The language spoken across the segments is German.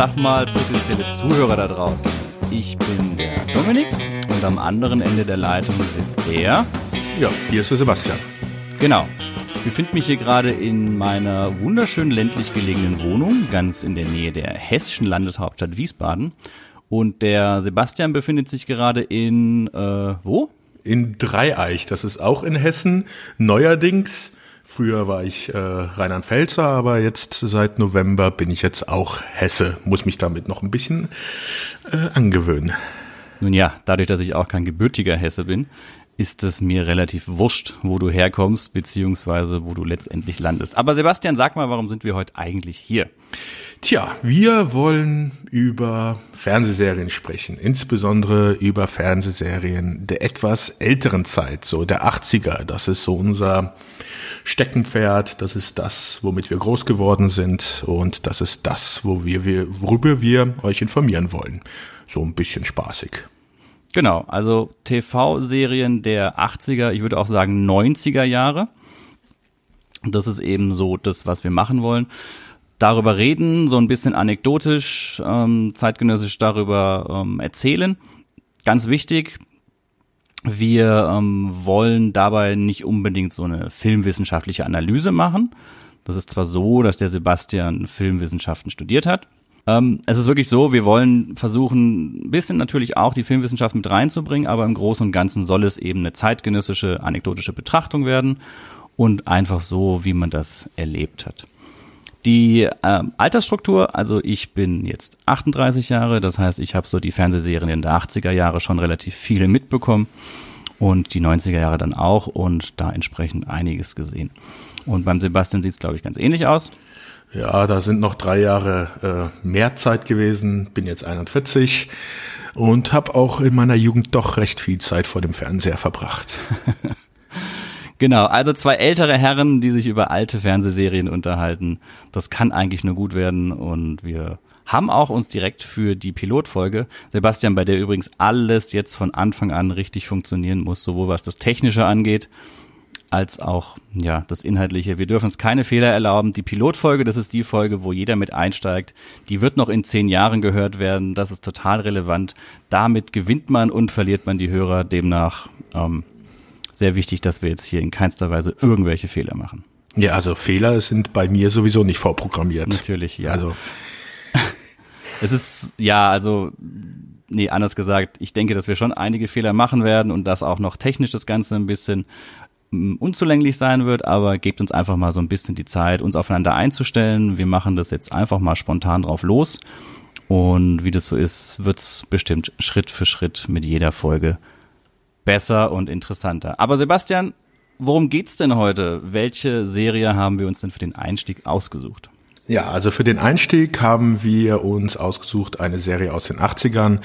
sag mal, potenzielle Zuhörer da draußen. Ich bin der Dominik und am anderen Ende der Leitung sitzt er. Ja, hier ist der Sebastian. Genau. Ich befinde mich hier gerade in meiner wunderschön ländlich gelegenen Wohnung, ganz in der Nähe der hessischen Landeshauptstadt Wiesbaden. Und der Sebastian befindet sich gerade in, äh, wo? In Dreieich, das ist auch in Hessen, neuerdings. Früher war ich äh, Rheinland-Pfälzer, aber jetzt seit November bin ich jetzt auch Hesse. Muss mich damit noch ein bisschen äh, angewöhnen. Nun ja, dadurch, dass ich auch kein gebürtiger Hesse bin, ist es mir relativ wurscht, wo du herkommst, beziehungsweise wo du letztendlich landest. Aber Sebastian, sag mal, warum sind wir heute eigentlich hier? Tja, wir wollen über Fernsehserien sprechen, insbesondere über Fernsehserien der etwas älteren Zeit, so der 80er. Das ist so unser Steckenpferd, das ist das, womit wir groß geworden sind und das ist das, worüber wir euch informieren wollen. So ein bisschen spaßig. Genau, also TV-Serien der 80er, ich würde auch sagen 90er Jahre. Das ist eben so das, was wir machen wollen. Darüber reden, so ein bisschen anekdotisch, ähm, zeitgenössisch darüber ähm, erzählen. Ganz wichtig, wir ähm, wollen dabei nicht unbedingt so eine filmwissenschaftliche Analyse machen. Das ist zwar so, dass der Sebastian Filmwissenschaften studiert hat, ähm, es ist wirklich so, wir wollen versuchen, ein bisschen natürlich auch die Filmwissenschaft mit reinzubringen, aber im Großen und Ganzen soll es eben eine zeitgenössische, anekdotische Betrachtung werden und einfach so, wie man das erlebt hat. Die ähm, Altersstruktur, also ich bin jetzt 38 Jahre, das heißt, ich habe so die Fernsehserien in der 80er Jahre schon relativ viele mitbekommen und die 90er Jahre dann auch und da entsprechend einiges gesehen. Und beim Sebastian sieht es, glaube ich, ganz ähnlich aus. Ja, da sind noch drei Jahre äh, mehr Zeit gewesen, bin jetzt 41 und habe auch in meiner Jugend doch recht viel Zeit vor dem Fernseher verbracht. Genau, also zwei ältere Herren, die sich über alte Fernsehserien unterhalten. Das kann eigentlich nur gut werden und wir haben auch uns direkt für die Pilotfolge, Sebastian, bei der übrigens alles jetzt von Anfang an richtig funktionieren muss, sowohl was das Technische angeht, als auch ja das Inhaltliche. Wir dürfen uns keine Fehler erlauben. Die Pilotfolge, das ist die Folge, wo jeder mit einsteigt. Die wird noch in zehn Jahren gehört werden. Das ist total relevant. Damit gewinnt man und verliert man die Hörer. Demnach ähm, sehr wichtig, dass wir jetzt hier in keinster Weise irgendwelche Fehler machen. Ja, also Fehler sind bei mir sowieso nicht vorprogrammiert. Natürlich, ja. Also es ist ja, also nee, anders gesagt, ich denke, dass wir schon einige Fehler machen werden und dass auch noch technisch das Ganze ein bisschen unzulänglich sein wird, aber gebt uns einfach mal so ein bisschen die Zeit, uns aufeinander einzustellen. Wir machen das jetzt einfach mal spontan drauf los. Und wie das so ist, wird's bestimmt Schritt für Schritt mit jeder Folge besser und interessanter. Aber Sebastian, worum geht's denn heute? Welche Serie haben wir uns denn für den Einstieg ausgesucht? Ja, also für den Einstieg haben wir uns ausgesucht eine Serie aus den 80ern,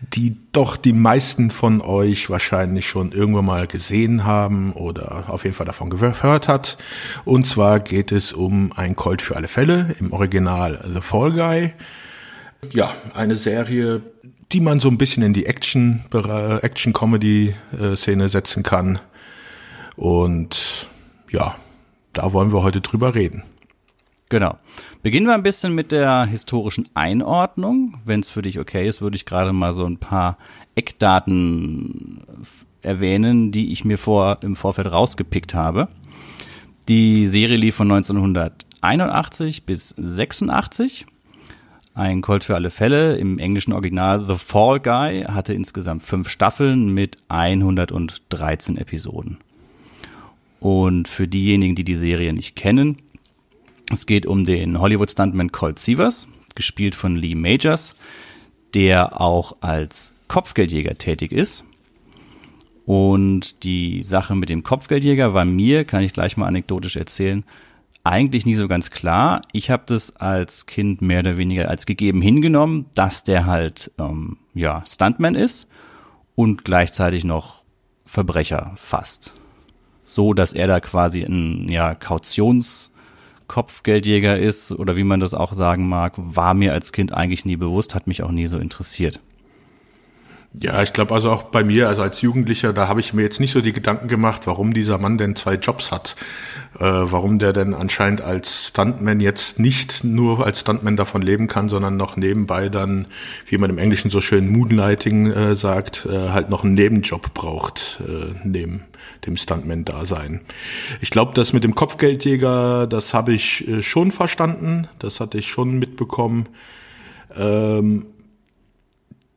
die doch die meisten von euch wahrscheinlich schon irgendwann mal gesehen haben oder auf jeden Fall davon gehört hat. Und zwar geht es um ein Colt für alle Fälle, im Original The Fall Guy. Ja, eine Serie, die man so ein bisschen in die Action, Action-Comedy-Szene setzen kann. Und ja, da wollen wir heute drüber reden. Genau. Beginnen wir ein bisschen mit der historischen Einordnung. Wenn es für dich okay ist, würde ich gerade mal so ein paar Eckdaten erwähnen, die ich mir vor, im Vorfeld rausgepickt habe. Die Serie lief von 1981 bis 86. Ein Colt für alle Fälle im englischen Original The Fall Guy hatte insgesamt fünf Staffeln mit 113 Episoden. Und für diejenigen, die die Serie nicht kennen, es geht um den Hollywood-Stuntman Colt Sievers, gespielt von Lee Majors, der auch als Kopfgeldjäger tätig ist. Und die Sache mit dem Kopfgeldjäger war mir, kann ich gleich mal anekdotisch erzählen, eigentlich nie so ganz klar. Ich habe das als Kind mehr oder weniger als gegeben hingenommen, dass der halt ähm, ja Stuntman ist und gleichzeitig noch Verbrecher fast. So, dass er da quasi ein ja Kautions Kopfgeldjäger ist oder wie man das auch sagen mag, war mir als Kind eigentlich nie bewusst, hat mich auch nie so interessiert. Ja, ich glaube also auch bei mir, also als Jugendlicher, da habe ich mir jetzt nicht so die Gedanken gemacht, warum dieser Mann denn zwei Jobs hat. Äh, warum der denn anscheinend als Stuntman jetzt nicht nur als Stuntman davon leben kann, sondern noch nebenbei dann, wie man im Englischen so schön Moonlighting äh, sagt, äh, halt noch einen Nebenjob braucht, äh, neben dem Stuntman-Dasein. Ich glaube, das mit dem Kopfgeldjäger, das habe ich äh, schon verstanden, das hatte ich schon mitbekommen. Ähm,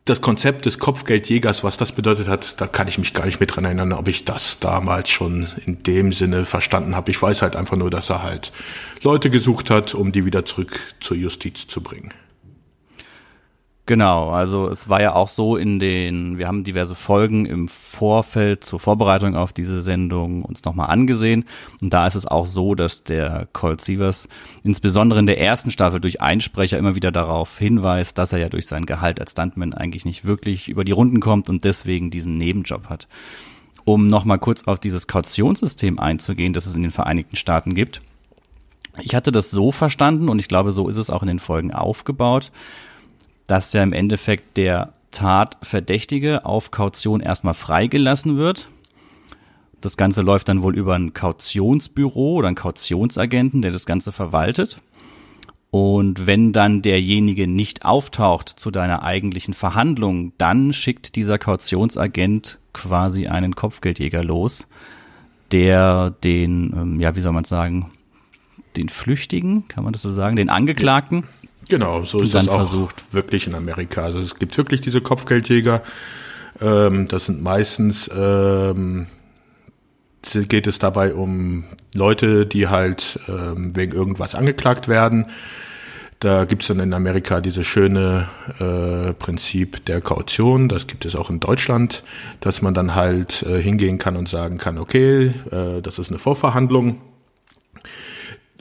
das Konzept des Kopfgeldjägers, was das bedeutet hat, da kann ich mich gar nicht mehr dran erinnern, ob ich das damals schon in dem Sinne verstanden habe. Ich weiß halt einfach nur, dass er halt Leute gesucht hat, um die wieder zurück zur Justiz zu bringen. Genau, also es war ja auch so in den, wir haben diverse Folgen im Vorfeld zur Vorbereitung auf diese Sendung uns nochmal angesehen. Und da ist es auch so, dass der Colt Sievers insbesondere in der ersten Staffel durch Einsprecher immer wieder darauf hinweist, dass er ja durch sein Gehalt als Stuntman eigentlich nicht wirklich über die Runden kommt und deswegen diesen Nebenjob hat. Um nochmal kurz auf dieses Kautionssystem einzugehen, das es in den Vereinigten Staaten gibt. Ich hatte das so verstanden und ich glaube, so ist es auch in den Folgen aufgebaut, dass ja im Endeffekt der Tatverdächtige auf Kaution erstmal freigelassen wird. Das Ganze läuft dann wohl über ein Kautionsbüro oder einen Kautionsagenten, der das Ganze verwaltet. Und wenn dann derjenige nicht auftaucht zu deiner eigentlichen Verhandlung, dann schickt dieser Kautionsagent quasi einen Kopfgeldjäger los, der den, ähm, ja, wie soll man sagen, den Flüchtigen, kann man das so sagen, den Angeklagten Genau, so ist das auch versucht. wirklich in Amerika. Also es gibt wirklich diese Kopfgeldjäger. Ähm, das sind meistens ähm, geht es dabei um Leute, die halt ähm, wegen irgendwas angeklagt werden. Da gibt es dann in Amerika diese schöne äh, Prinzip der Kaution. Das gibt es auch in Deutschland, dass man dann halt äh, hingehen kann und sagen kann, okay, äh, das ist eine Vorverhandlung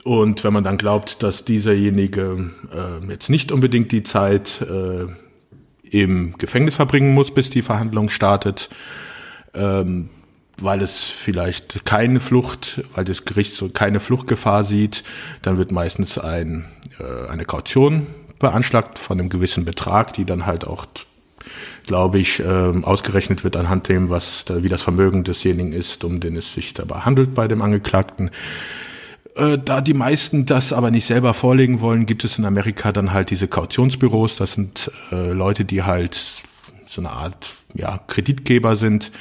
und wenn man dann glaubt, dass dieserjenige äh, jetzt nicht unbedingt die Zeit äh, im Gefängnis verbringen muss, bis die Verhandlung startet, ähm, weil es vielleicht keine Flucht, weil das Gericht so keine Fluchtgefahr sieht, dann wird meistens ein, äh, eine Kaution beanschlagt von einem gewissen Betrag, die dann halt auch glaube ich, ähm, ausgerechnet wird anhand dem, was da, wie das Vermögen desjenigen ist, um den es sich dabei handelt bei dem Angeklagten. Äh, da die meisten das aber nicht selber vorlegen wollen, gibt es in Amerika dann halt diese Kautionsbüros. Das sind äh, Leute, die halt so eine Art ja, Kreditgeber sind,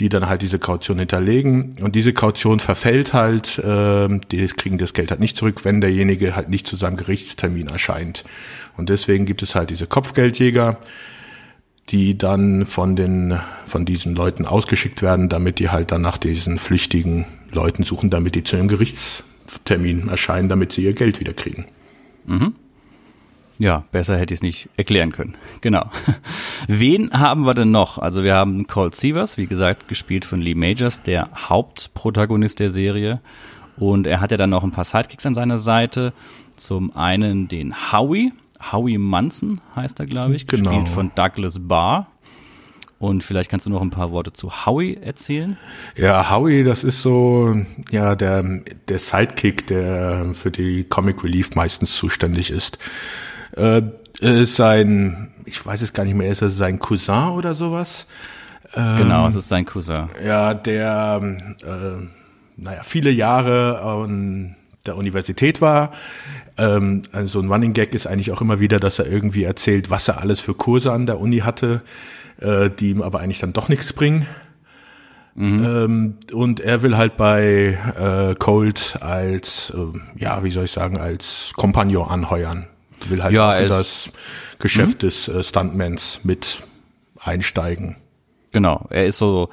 die dann halt diese Kaution hinterlegen. Und diese Kaution verfällt halt, äh, die kriegen das Geld halt nicht zurück, wenn derjenige halt nicht zu seinem Gerichtstermin erscheint. Und deswegen gibt es halt diese Kopfgeldjäger, die dann von den von diesen Leuten ausgeschickt werden, damit die halt dann nach diesen flüchtigen Leuten suchen, damit die zu ihrem Gerichts Termin erscheinen, damit sie ihr Geld wieder kriegen. Mhm. Ja, besser hätte ich es nicht erklären können. Genau. Wen haben wir denn noch? Also wir haben Colt Sievers, wie gesagt, gespielt von Lee Majors, der Hauptprotagonist der Serie. Und er hat ja dann noch ein paar Sidekicks an seiner Seite. Zum einen den Howie. Howie Munson heißt er, glaube ich, genau. gespielt von Douglas Barr. Und vielleicht kannst du noch ein paar Worte zu Howie erzählen. Ja, Howie, das ist so, ja, der, der Sidekick, der für die Comic Relief meistens zuständig ist. Äh, ist sein, ich weiß es gar nicht mehr, ist es sein Cousin oder sowas? Ähm, genau, es ist sein Cousin. Ja, der, äh, naja, viele Jahre an der Universität war. Ähm, also ein Running Gag ist eigentlich auch immer wieder, dass er irgendwie erzählt, was er alles für Kurse an der Uni hatte äh, die ihm aber eigentlich dann doch nichts bringen. Mhm. Ähm, und er will halt bei äh, Colt als, äh, ja, wie soll ich sagen, als Kompagnon anheuern. Will halt ja, in das Geschäft mhm. des äh, Stuntmans mit einsteigen. Genau, er ist so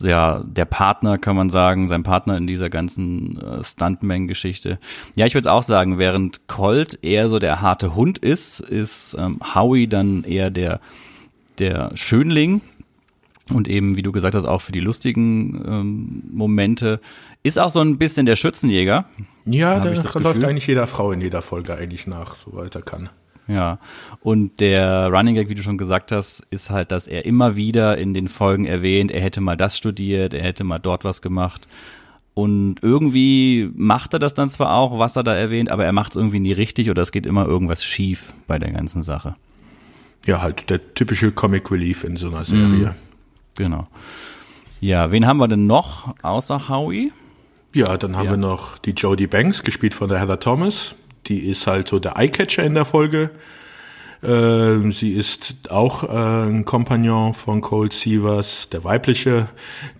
ja der Partner, kann man sagen, sein Partner in dieser ganzen äh, Stuntman-Geschichte. Ja, ich würde auch sagen, während Colt eher so der harte Hund ist, ist ähm, Howie dann eher der der Schönling und eben, wie du gesagt hast, auch für die lustigen ähm, Momente, ist auch so ein bisschen der Schützenjäger. Ja, der läuft eigentlich jeder Frau in jeder Folge eigentlich nach, soweit er kann. Ja, und der Running Gag, wie du schon gesagt hast, ist halt, dass er immer wieder in den Folgen erwähnt, er hätte mal das studiert, er hätte mal dort was gemacht. Und irgendwie macht er das dann zwar auch, was er da erwähnt, aber er macht es irgendwie nie richtig oder es geht immer irgendwas schief bei der ganzen Sache. Ja, halt der typische Comic Relief in so einer Serie. Genau. Ja, wen haben wir denn noch außer Howie? Ja, dann haben Ja. wir noch die Jodie Banks, gespielt von der Heather Thomas. Die ist halt so der Eyecatcher in der Folge. Ähm, sie ist auch äh, ein Kompagnon von Cold Sievers, der weibliche,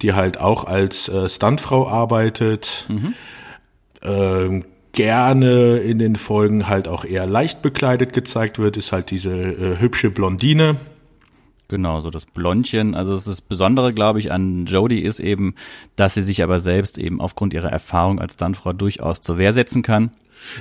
die halt auch als äh, Stuntfrau arbeitet. Ähm, gerne in den Folgen halt auch eher leicht bekleidet gezeigt wird, ist halt diese äh, hübsche Blondine. Genau, so das Blondchen. Also ist das Besondere, glaube ich, an Jodie ist eben, dass sie sich aber selbst eben aufgrund ihrer Erfahrung als Stuntfrau durchaus zur Wehr setzen kann.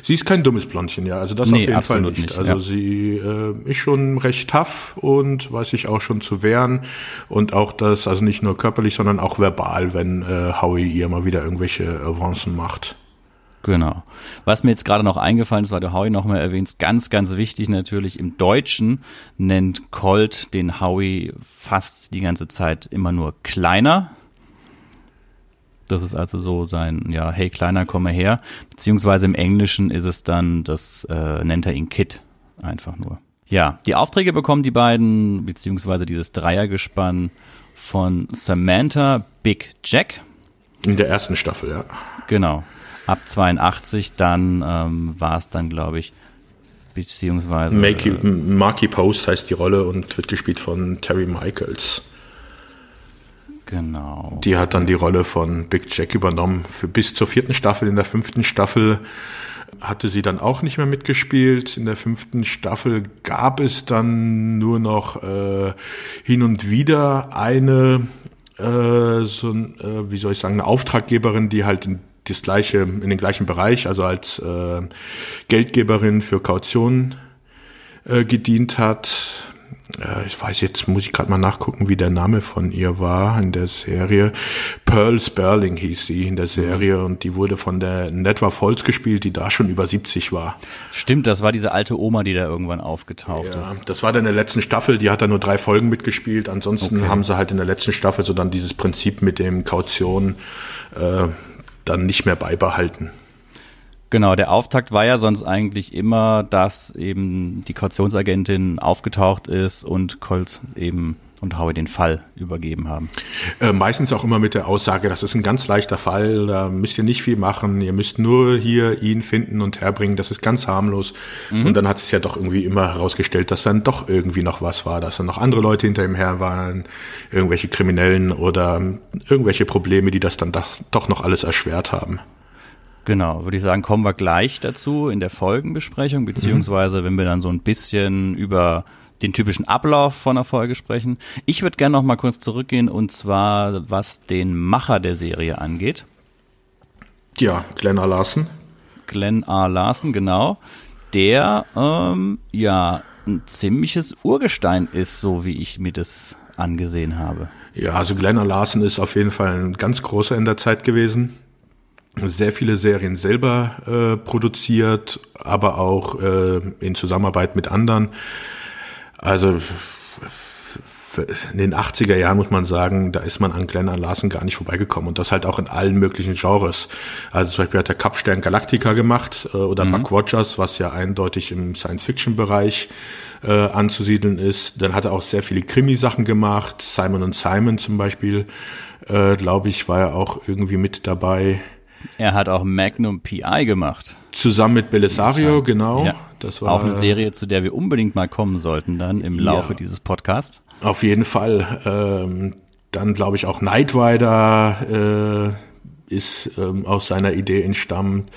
Sie ist kein dummes Blondchen, ja. Also das Nee, auf jeden Fall nicht. nicht, Also ja. sie äh, ist schon recht tough und weiß sich auch schon zu wehren. Und auch das, also nicht nur körperlich, sondern auch verbal, wenn äh, Howie ihr mal wieder irgendwelche Avancen macht. Genau. Was mir jetzt gerade noch eingefallen ist, weil du Howie nochmal erwähnst, ganz, ganz wichtig natürlich, im Deutschen nennt Colt den Howie fast die ganze Zeit immer nur kleiner. Das ist also so sein, ja, hey Kleiner, komm mal her. Beziehungsweise im Englischen ist es dann, das äh, nennt er ihn Kid, einfach nur. Ja, die Aufträge bekommen die beiden, beziehungsweise dieses Dreiergespann von Samantha Big Jack, In der ersten Staffel, ja. Genau. Ab 82 dann ähm, war es dann, glaube ich, beziehungsweise Makey, äh, Marky Post heißt die Rolle und wird gespielt von Terry Michaels. genau. Die hat dann die Rolle von Big Jack übernommen für bis zur vierten Staffel. In der fünften Staffel hatte sie dann auch nicht mehr mitgespielt. In der fünften Staffel gab es dann nur noch äh, hin und wieder eine, äh, so äh, wie soll ich sagen, eine Auftraggeberin, die halt in das gleiche, in den gleichen Bereich, also als äh, Geldgeberin für Kaution äh, gedient hat. Äh, ich weiß jetzt, muss ich gerade mal nachgucken, wie der Name von ihr war in der Serie. Pearl Sperling hieß sie in der Serie und die wurde von der Netwa Volz gespielt, die da schon über 70 war. Stimmt, das war diese alte Oma, die da irgendwann aufgetaucht Ja, ist. das war dann in der letzten Staffel, die hat da nur drei Folgen mitgespielt. Ansonsten Okay. haben sie halt in der letzten Staffel so dann dieses Prinzip mit dem Kaution äh, dann nicht mehr beibehalten. Genau, der Auftakt war ja sonst eigentlich immer, dass eben die Kautionsagentin aufgetaucht ist und Colt eben und Howie den Fall übergeben haben. Äh, meistens auch immer mit der Aussage, das ist ein ganz leichter Fall, da müsst ihr nicht viel machen, ihr müsst nur hier ihn finden und herbringen, das ist ganz harmlos. Und dann hat es ja doch irgendwie immer herausgestellt, dass dann doch irgendwie noch was war, dass dann noch andere Leute hinter ihm her waren, irgendwelche Kriminellen oder irgendwelche Probleme, die das dann doch, doch noch alles erschwert haben. Genau, würde ich sagen, kommen wir gleich dazu in der Folgenbesprechung, beziehungsweise wenn wir dann so ein bisschen über den typischen Ablauf von einer Folge sprechen. Ich würde gerne noch mal kurz zurückgehen und zwar was den Macher der Serie angeht. Ja, Glenn A. Larson. Glenn A. Larson, genau, der ähm, ja ein ziemliches Urgestein ist, so wie ich mir das angesehen habe. Ja, also Glenn A. Larson ist auf jeden Fall ein ganz großer in der Zeit gewesen. Sehr viele Serien selber äh, produziert, aber auch äh, in Zusammenarbeit mit anderen. Also in den 80er Jahren muss man sagen, da ist man an Glenn A. Larson gar nicht vorbeigekommen und das halt auch in allen möglichen Genres. Also zum Beispiel hat der Kapstern Galactica gemacht äh, oder Buck Rogers, was ja eindeutig im Science-Fiction-Bereich äh, anzusiedeln ist. Dann hat er auch sehr viele Krimi-Sachen gemacht. Simon und Simon zum Beispiel, äh, glaube ich, war er auch irgendwie mit dabei. Er hat auch Magnum PI gemacht. Zusammen mit Belisario, genau. Ja. Das war auch eine Serie, zu der wir unbedingt mal kommen sollten dann im Laufe Ja. dieses Podcasts. Auf jeden Fall. Ähm, dann glaube ich auch Knight Rider äh, ist ähm, aus seiner Idee entstammt.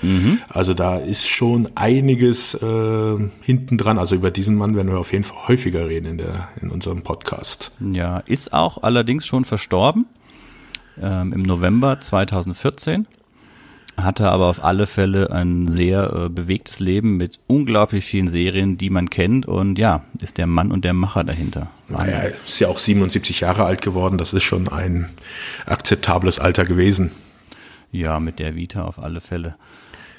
Also da ist schon einiges äh, hinten dran. Also über diesen Mann werden wir auf jeden Fall häufiger reden in, der, in unserem Podcast. Ja, ist auch allerdings schon verstorben ähm, im November 2014. Hatte aber auf alle Fälle ein sehr äh, bewegtes Leben mit unglaublich vielen Serien, die man kennt. Und ja, ist der Mann und der Macher dahinter. Naja, ist ja auch 77 Jahre alt geworden. Das ist schon ein akzeptables Alter gewesen. Ja, mit der Vita auf alle Fälle.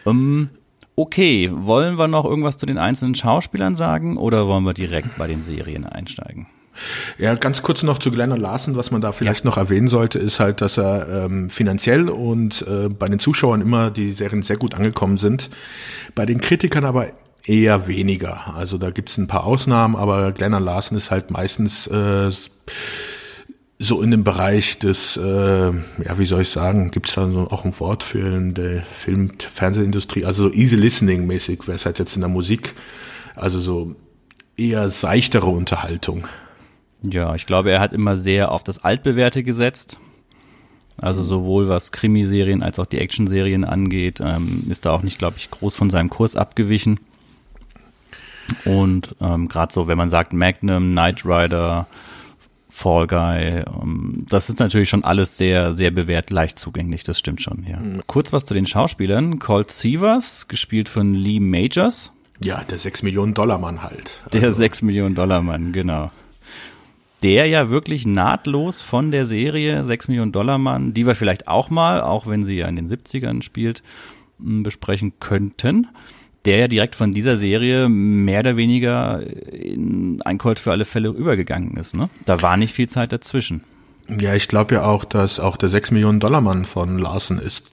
Ähm, okay, wollen wir noch irgendwas zu den einzelnen Schauspielern sagen oder wollen wir direkt bei den Serien einsteigen? Ja, ganz kurz noch zu Glenn Larson, was man da vielleicht noch erwähnen sollte, ist halt, dass er ähm, finanziell und äh, bei den Zuschauern immer die Serien sehr gut angekommen sind. Bei den Kritikern aber eher weniger. Also da gibt's ein paar Ausnahmen, aber Glenn Larson ist halt meistens äh, so in dem Bereich des, äh, ja, wie soll ich sagen, gibt's da so auch ein Wort für in der Film- Fernsehindustrie, also so easy listening mäßig, wäre es halt jetzt in der Musik, also so eher seichtere Unterhaltung. Ja, ich glaube, er hat immer sehr auf das Altbewährte gesetzt. Also sowohl was Krimiserien als auch die Actionserien angeht, ähm, ist da auch nicht, glaube ich, groß von seinem Kurs abgewichen. Und ähm, gerade so, wenn man sagt Magnum, Knight Rider, Fall Guy, ähm, das ist natürlich schon alles sehr, sehr bewährt, leicht zugänglich, das stimmt schon, ja. Mhm. Kurz was zu den Schauspielern. Colt Sievers, gespielt von Lee Majors. Ja, der 6 Millionen Dollar Mann halt. Also. Der 6 Millionen Dollar Mann, genau der ja wirklich nahtlos von der Serie 6 Millionen Dollar Mann, die wir vielleicht auch mal, auch wenn sie ja in den 70ern spielt, besprechen könnten, der ja direkt von dieser Serie mehr oder weniger in ein Colt für alle Fälle übergegangen ist. Ne? Da war nicht viel Zeit dazwischen. Ja, ich glaube ja auch, dass auch der 6 Millionen Dollar Mann von Larsen ist.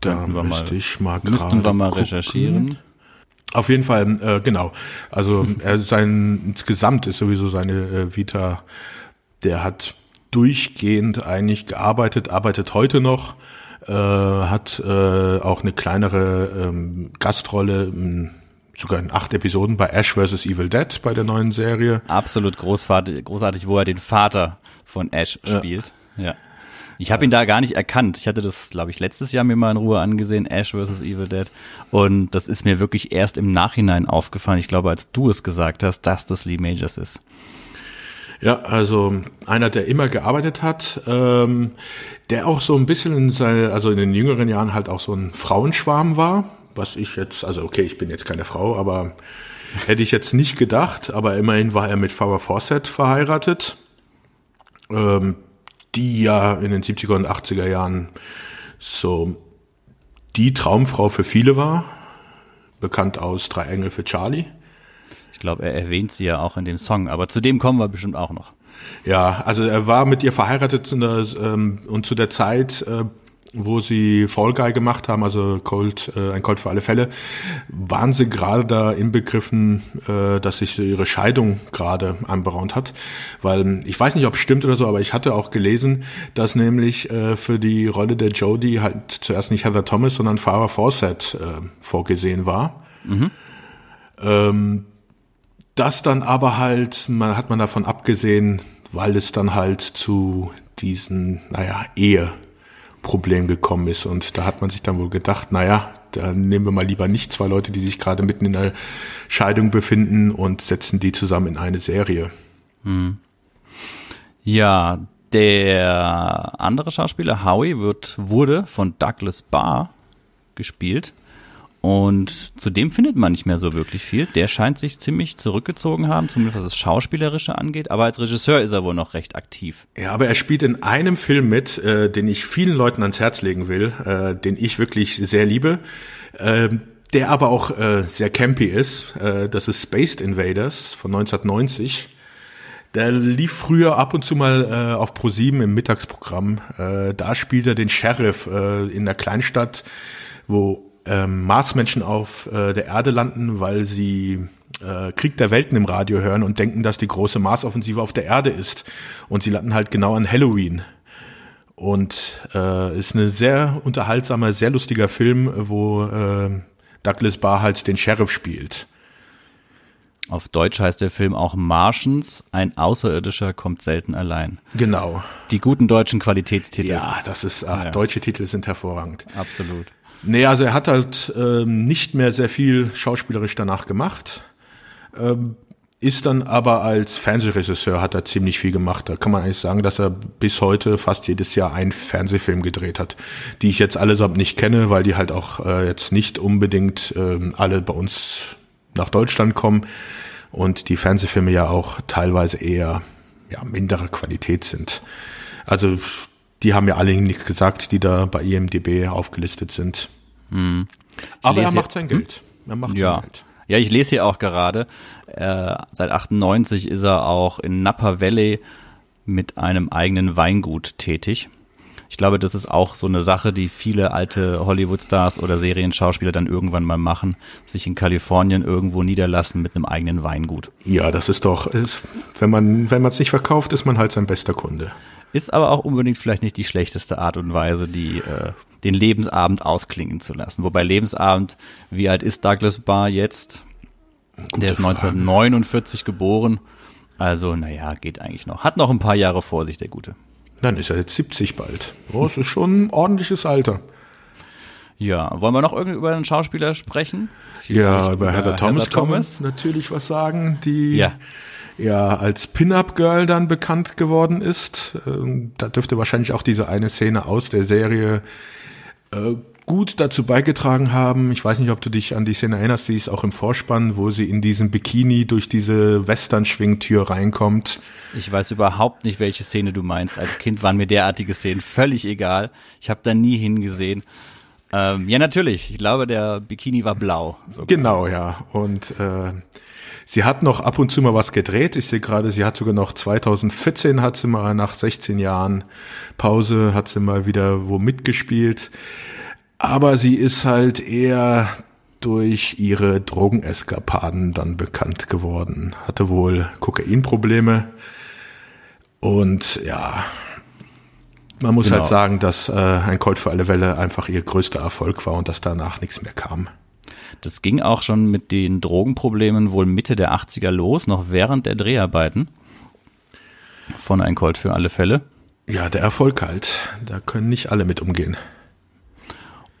Da müsste mal, ich mal Müssten wir mal gucken. recherchieren. Auf jeden Fall, äh, genau. Also er sein insgesamt ist sowieso seine äh, Vita, der hat durchgehend eigentlich gearbeitet, arbeitet heute noch, äh, hat äh, auch eine kleinere ähm, Gastrolle, m, sogar in acht Episoden bei Ash vs. Evil Dead bei der neuen Serie. Absolut großartig, großartig wo er den Vater von Ash spielt. Ja. ja. Ich habe ihn da gar nicht erkannt. Ich hatte das, glaube ich, letztes Jahr mir mal in Ruhe angesehen, Ash vs. Evil Dead. Und das ist mir wirklich erst im Nachhinein aufgefallen. Ich glaube, als du es gesagt hast, dass das Lee Majors ist. Ja, also einer, der immer gearbeitet hat, ähm, der auch so ein bisschen in seine, also in den jüngeren Jahren halt auch so ein Frauenschwarm war, was ich jetzt, also okay, ich bin jetzt keine Frau, aber hätte ich jetzt nicht gedacht, aber immerhin war er mit Farrah Fawcett verheiratet. Ähm, die ja in den 70er und 80er Jahren so die Traumfrau für viele war, bekannt aus Drei Engel für Charlie. Ich glaube, er erwähnt sie ja auch in dem Song, aber zu dem kommen wir bestimmt auch noch. Ja, also er war mit ihr verheiratet ähm, und zu der Zeit äh, wo sie Fall Guy gemacht haben, also Cold, äh, ein Cold für alle Fälle, waren sie gerade da inbegriffen, äh, dass sich ihre Scheidung gerade anberaumt hat. Weil ich weiß nicht, ob es stimmt oder so, aber ich hatte auch gelesen, dass nämlich äh, für die Rolle der Jodie halt zuerst nicht Heather Thomas, sondern Farah Fawcett äh, vorgesehen war. Mhm. Ähm, das dann aber halt, man hat man davon abgesehen, weil es dann halt zu diesen, naja, Ehe Problem gekommen ist. Und da hat man sich dann wohl gedacht, naja, dann nehmen wir mal lieber nicht zwei Leute, die sich gerade mitten in einer Scheidung befinden und setzen die zusammen in eine Serie. Hm. Ja, der andere Schauspieler, Howie, wird, wurde von Douglas Barr gespielt. Und zudem findet man nicht mehr so wirklich viel. Der scheint sich ziemlich zurückgezogen haben, zumindest was das Schauspielerische angeht. Aber als Regisseur ist er wohl noch recht aktiv. Ja, aber er spielt in einem Film mit, äh, den ich vielen Leuten ans Herz legen will, äh, den ich wirklich sehr liebe. Äh, der aber auch äh, sehr campy ist. Äh, das ist Spaced Invaders von 1990. Der lief früher ab und zu mal äh, auf Pro7 im Mittagsprogramm. Äh, da spielt er den Sheriff äh, in der Kleinstadt, wo ähm, Marsmenschen auf äh, der Erde landen, weil sie äh, Krieg der Welten im Radio hören und denken, dass die große Marsoffensive auf der Erde ist. Und sie landen halt genau an Halloween. Und äh, ist eine sehr unterhaltsamer, sehr lustiger Film, wo äh, Douglas Barr halt den Sheriff spielt. Auf Deutsch heißt der Film auch Martians, ein Außerirdischer kommt selten allein. Genau. Die guten deutschen Qualitätstitel. Ja, das ist, ach, ja. deutsche Titel sind hervorragend. Absolut. Nee, also er hat halt ähm, nicht mehr sehr viel schauspielerisch danach gemacht. Ähm, ist dann aber als Fernsehregisseur hat er ziemlich viel gemacht. Da kann man eigentlich sagen, dass er bis heute fast jedes Jahr einen Fernsehfilm gedreht hat, die ich jetzt allesamt nicht kenne, weil die halt auch äh, jetzt nicht unbedingt äh, alle bei uns nach Deutschland kommen und die Fernsehfilme ja auch teilweise eher ja, mindere Qualität sind. Also die haben ja alle nichts gesagt, die da bei IMDB aufgelistet sind. Hm. Aber er macht sein Geld. Hm? Er macht ja. sein Geld. Ja, ich lese hier auch gerade, äh, seit 98 ist er auch in Napa Valley mit einem eigenen Weingut tätig. Ich ich glaube, das ist auch so eine Sache, die viele alte Hollywood-Stars oder Serienschauspieler dann irgendwann mal machen, sich in Kalifornien irgendwo niederlassen mit einem eigenen Weingut. Ja, das ist doch, ist, wenn man wenn man es nicht verkauft, ist man halt sein bester Kunde. Ist aber auch unbedingt vielleicht nicht die schlechteste Art und Weise, die äh, den Lebensabend ausklingen zu lassen. Wobei Lebensabend, wie alt ist Douglas Barr jetzt? Gute Der ist 1949 Frage. geboren. Also, naja, geht eigentlich noch. Hat noch ein paar Jahre vor sich, der Gute. Dann ist er jetzt 70 bald. Oh, das ist schon ein ordentliches Alter. Ja, wollen wir noch irgendwie über einen Schauspieler sprechen? Vielleicht ja, über Heather Thomas, Heather Thomas natürlich was sagen, die ja, ja als Pin-Up-Girl dann bekannt geworden ist. Ähm, da dürfte wahrscheinlich auch diese eine Szene aus der Serie äh, gut dazu beigetragen haben. Ich weiß nicht, ob du dich an die Szene erinnerst, die ist auch im Vorspann, wo sie in diesem Bikini durch diese Western-Schwingtür reinkommt. Ich weiß überhaupt nicht, welche Szene du meinst. Als Kind waren mir derartige Szenen völlig egal. Ich habe da nie hingesehen. Ähm, ja, natürlich. Ich glaube, der Bikini war blau. Sogar. Genau, ja. Und äh, sie hat noch ab und zu mal was gedreht. Ich sehe gerade, sie hat sogar noch 2014 hat sie mal nach 16 Jahren Pause hat sie mal wieder wo mitgespielt. Aber sie ist halt eher durch ihre Drogeneskapaden dann bekannt geworden. Hatte wohl Kokainprobleme. Und ja, man muss halt genau. halt sagen, dass äh, ein Colt für alle Welle einfach ihr größter Erfolg war und dass danach nichts mehr kam. Das ging auch schon mit den Drogenproblemen wohl Mitte der 80er los, noch während der Dreharbeiten von Ein Colt für alle Fälle. Ja, der Erfolg halt. Da können nicht alle mit umgehen.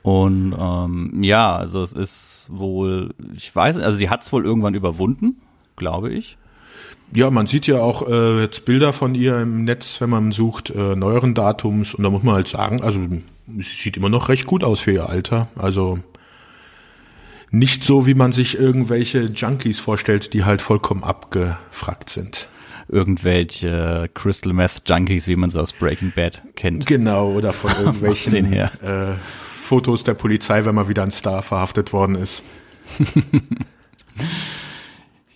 Und ähm, ja, also es ist wohl, ich weiß, also sie hat es wohl irgendwann überwunden, glaube ich. Ja, man sieht ja auch äh, jetzt Bilder von ihr im Netz, wenn man sucht, äh, neueren Datums. Und da muss man halt sagen, also sie sieht immer noch recht gut aus für ihr Alter. Also nicht so, wie man sich irgendwelche Junkies vorstellt, die halt vollkommen abgefragt sind irgendwelche Crystal Meth Junkies, wie man sie aus Breaking Bad kennt. Genau, oder von irgendwelchen äh, Fotos der Polizei, wenn mal wieder ein Star verhaftet worden ist.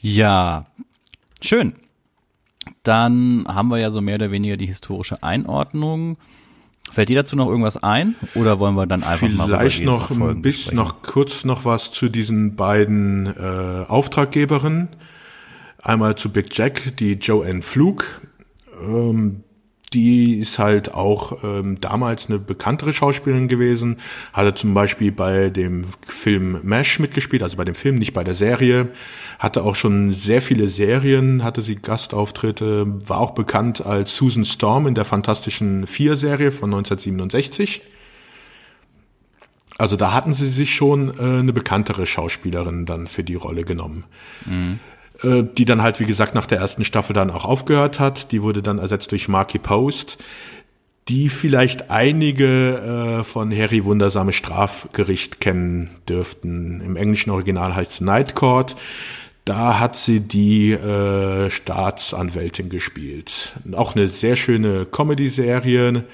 ja, schön. Dann haben wir ja so mehr oder weniger die historische Einordnung. Fällt dir dazu noch irgendwas ein oder wollen wir dann einfach Vielleicht mal Vielleicht noch ein bisschen noch kurz noch was zu diesen beiden äh, Auftraggeberinnen. Einmal zu Big Jack, die Joanne Flug. Ähm, die ist halt auch ähm, damals eine bekanntere Schauspielerin gewesen, hatte zum Beispiel bei dem Film MASH mitgespielt, also bei dem Film, nicht bei der Serie, hatte auch schon sehr viele Serien, hatte sie Gastauftritte, war auch bekannt als Susan Storm in der Fantastischen Vier-Serie von 1967. Also da hatten sie sich schon äh, eine bekanntere Schauspielerin dann für die Rolle genommen. Mhm. Äh, die dann halt, wie gesagt, nach der ersten Staffel dann auch aufgehört hat. Die wurde dann ersetzt durch Marky Post, die vielleicht einige äh, von Harry Wundersame Strafgericht kennen dürften. Im englischen Original heißt es Night Court. Da hat sie die äh, Staatsanwältin gespielt. Auch eine sehr schöne Comedy-Serie.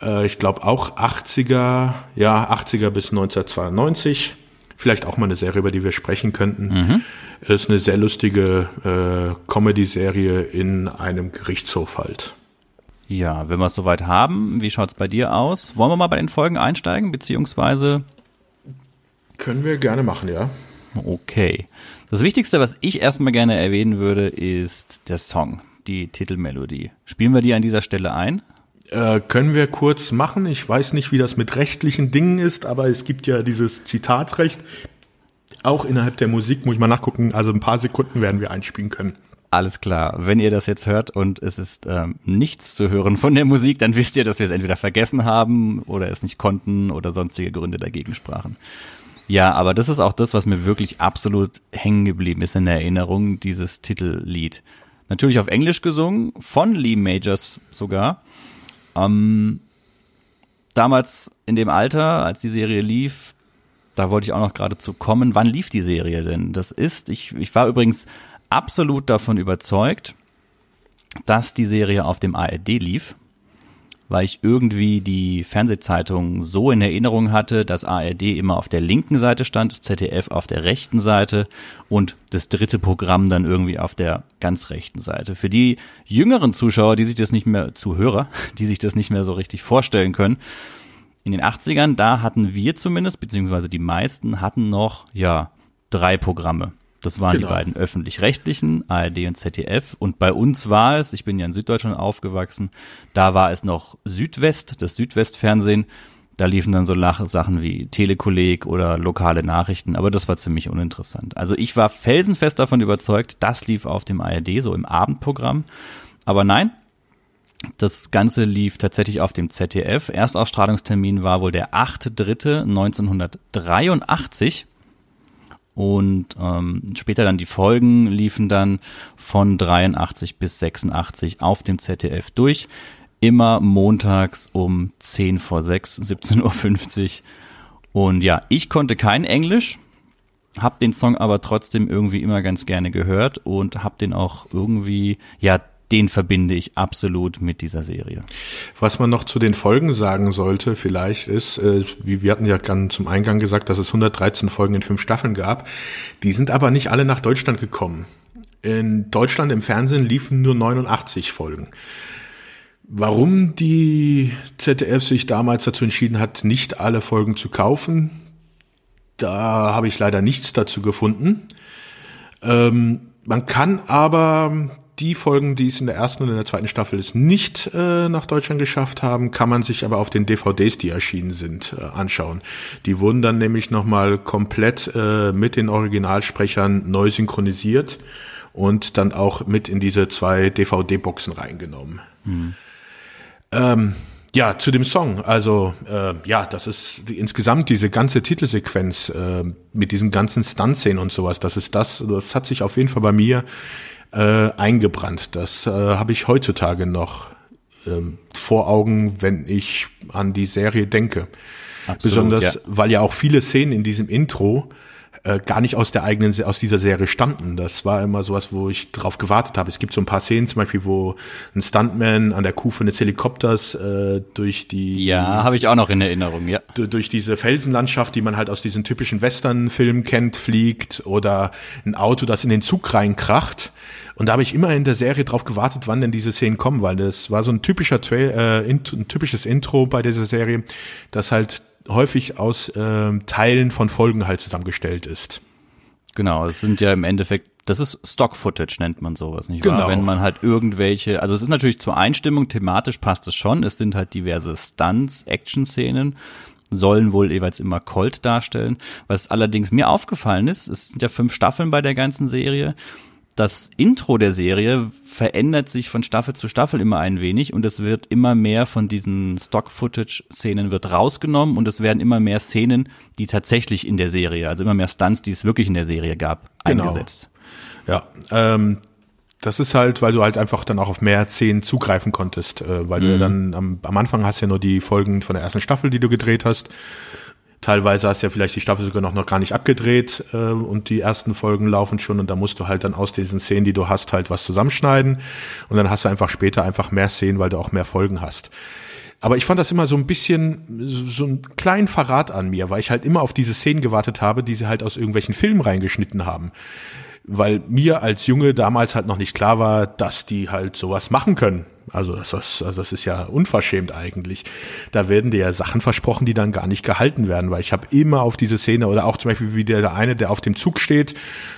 Äh, ich glaube auch 80er, ja, 80er bis 1992. Vielleicht auch mal eine Serie, über die wir sprechen könnten. Mhm. Ist eine sehr lustige äh, Comedy-Serie in einem Gerichtshof halt. Ja, wenn wir es soweit haben, wie schaut es bei dir aus? Wollen wir mal bei den Folgen einsteigen, beziehungsweise? Können wir gerne machen, ja. Okay. Das Wichtigste, was ich erstmal gerne erwähnen würde, ist der Song, die Titelmelodie. Spielen wir die an dieser Stelle ein? Äh, können wir kurz machen. Ich weiß nicht, wie das mit rechtlichen Dingen ist, aber es gibt ja dieses Zitatrecht. Auch innerhalb der Musik muss ich mal nachgucken. Also ein paar Sekunden werden wir einspielen können. Alles klar. Wenn ihr das jetzt hört und es ist ähm, nichts zu hören von der Musik, dann wisst ihr, dass wir es entweder vergessen haben oder es nicht konnten oder sonstige Gründe dagegen sprachen. Ja, aber das ist auch das, was mir wirklich absolut hängen geblieben ist in der Erinnerung, dieses Titellied. Natürlich auf Englisch gesungen, von Lee Majors sogar. Ähm, damals in dem Alter, als die Serie lief, da wollte ich auch noch gerade zu kommen. Wann lief die Serie denn? Das ist, ich, ich war übrigens absolut davon überzeugt, dass die Serie auf dem ARD lief. Weil ich irgendwie die Fernsehzeitung so in Erinnerung hatte, dass ARD immer auf der linken Seite stand, ZDF auf der rechten Seite und das dritte Programm dann irgendwie auf der ganz rechten Seite. Für die jüngeren Zuschauer, die sich das nicht mehr, Zuhörer, die sich das nicht mehr so richtig vorstellen können, in den 80ern, da hatten wir zumindest, beziehungsweise die meisten hatten noch, ja, drei Programme. Das waren genau. die beiden öffentlich-rechtlichen, ARD und ZDF. Und bei uns war es, ich bin ja in Süddeutschland aufgewachsen, da war es noch Südwest, das Südwestfernsehen. Da liefen dann so Sachen wie Telekolleg oder lokale Nachrichten, aber das war ziemlich uninteressant. Also ich war felsenfest davon überzeugt, das lief auf dem ARD, so im Abendprogramm. Aber nein, das Ganze lief tatsächlich auf dem ZDF. Erstausstrahlungstermin war wohl der 8.3.1983. Und ähm, später dann die Folgen liefen dann von 83 bis 86 auf dem ZDF durch. Immer montags um 10 vor 6, 17.50 Uhr. Und ja, ich konnte kein Englisch, hab den Song aber trotzdem irgendwie immer ganz gerne gehört und hab den auch irgendwie, ja, den verbinde ich absolut mit dieser Serie. Was man noch zu den Folgen sagen sollte, vielleicht ist, äh, wie wir hatten ja ganz zum Eingang gesagt, dass es 113 Folgen in fünf Staffeln gab. Die sind aber nicht alle nach Deutschland gekommen. In Deutschland im Fernsehen liefen nur 89 Folgen. Warum die ZDF sich damals dazu entschieden hat, nicht alle Folgen zu kaufen, da habe ich leider nichts dazu gefunden. Ähm, man kann aber die Folgen, die es in der ersten und in der zweiten Staffel es nicht äh, nach Deutschland geschafft haben, kann man sich aber auf den DVDs, die erschienen sind, äh, anschauen. Die wurden dann nämlich nochmal komplett äh, mit den Originalsprechern neu synchronisiert und dann auch mit in diese zwei DVD-Boxen reingenommen. Mhm. Ähm, ja, zu dem Song. Also äh, ja, das ist die, insgesamt diese ganze Titelsequenz äh, mit diesen ganzen Stunt-Szenen und sowas. Das ist das. Das hat sich auf jeden Fall bei mir äh, eingebrannt. Das äh, habe ich heutzutage noch ähm, vor Augen, wenn ich an die Serie denke. Absolut, Besonders, ja. weil ja auch viele Szenen in diesem Intro äh, gar nicht aus der eigenen, aus dieser Serie stammten. Das war immer sowas, wo ich drauf gewartet habe. Es gibt so ein paar Szenen, zum Beispiel, wo ein Stuntman an der Kufe eines Helikopters äh, durch die ja, habe ich auch noch in Erinnerung, ja, durch diese Felsenlandschaft, die man halt aus diesen typischen Western-Filmen kennt, fliegt oder ein Auto, das in den Zug reinkracht. Und da habe ich immer in der Serie drauf gewartet, wann denn diese Szenen kommen, weil das war so ein typischer Trail, äh, ein typisches Intro bei dieser Serie, das halt häufig aus äh, Teilen von Folgen halt zusammengestellt ist. Genau, es sind ja im Endeffekt, das ist Stock-Footage nennt man sowas, nicht genau. wahr? Wenn man halt irgendwelche, also es ist natürlich zur Einstimmung, thematisch passt es schon, es sind halt diverse Stunts, Action-Szenen, sollen wohl jeweils immer Colt darstellen. Was allerdings mir aufgefallen ist, es sind ja fünf Staffeln bei der ganzen Serie das Intro der Serie verändert sich von Staffel zu Staffel immer ein wenig und es wird immer mehr von diesen Stock-Footage-Szenen wird rausgenommen und es werden immer mehr Szenen, die tatsächlich in der Serie, also immer mehr Stunts, die es wirklich in der Serie gab, genau. eingesetzt. Ja, ähm, das ist halt, weil du halt einfach dann auch auf mehr Szenen zugreifen konntest, äh, weil mhm. du ja mhm. dann am, am Anfang hast ja nur die Folgen von der ersten Staffel, die du gedreht hast Teilweise hast du ja vielleicht die Staffel sogar noch, noch gar nicht abgedreht äh, und die ersten Folgen laufen schon und da musst du halt dann aus diesen Szenen, die du hast, halt was zusammenschneiden und dann hast du einfach später einfach mehr Szenen, weil du auch mehr Folgen hast. Aber ich fand das immer so ein bisschen so einen kleinen Verrat an mir, weil ich halt immer auf diese Szenen gewartet habe, die sie halt aus irgendwelchen Filmen reingeschnitten haben. Weil mir als Junge damals halt noch nicht klar war, dass die halt sowas machen können. Also das, das, also das ist ja unverschämt eigentlich. Da werden dir ja Sachen versprochen, die dann gar nicht gehalten werden, weil ich habe immer auf diese Szene oder auch zum Beispiel wie der, eine, der auf dem Zug steht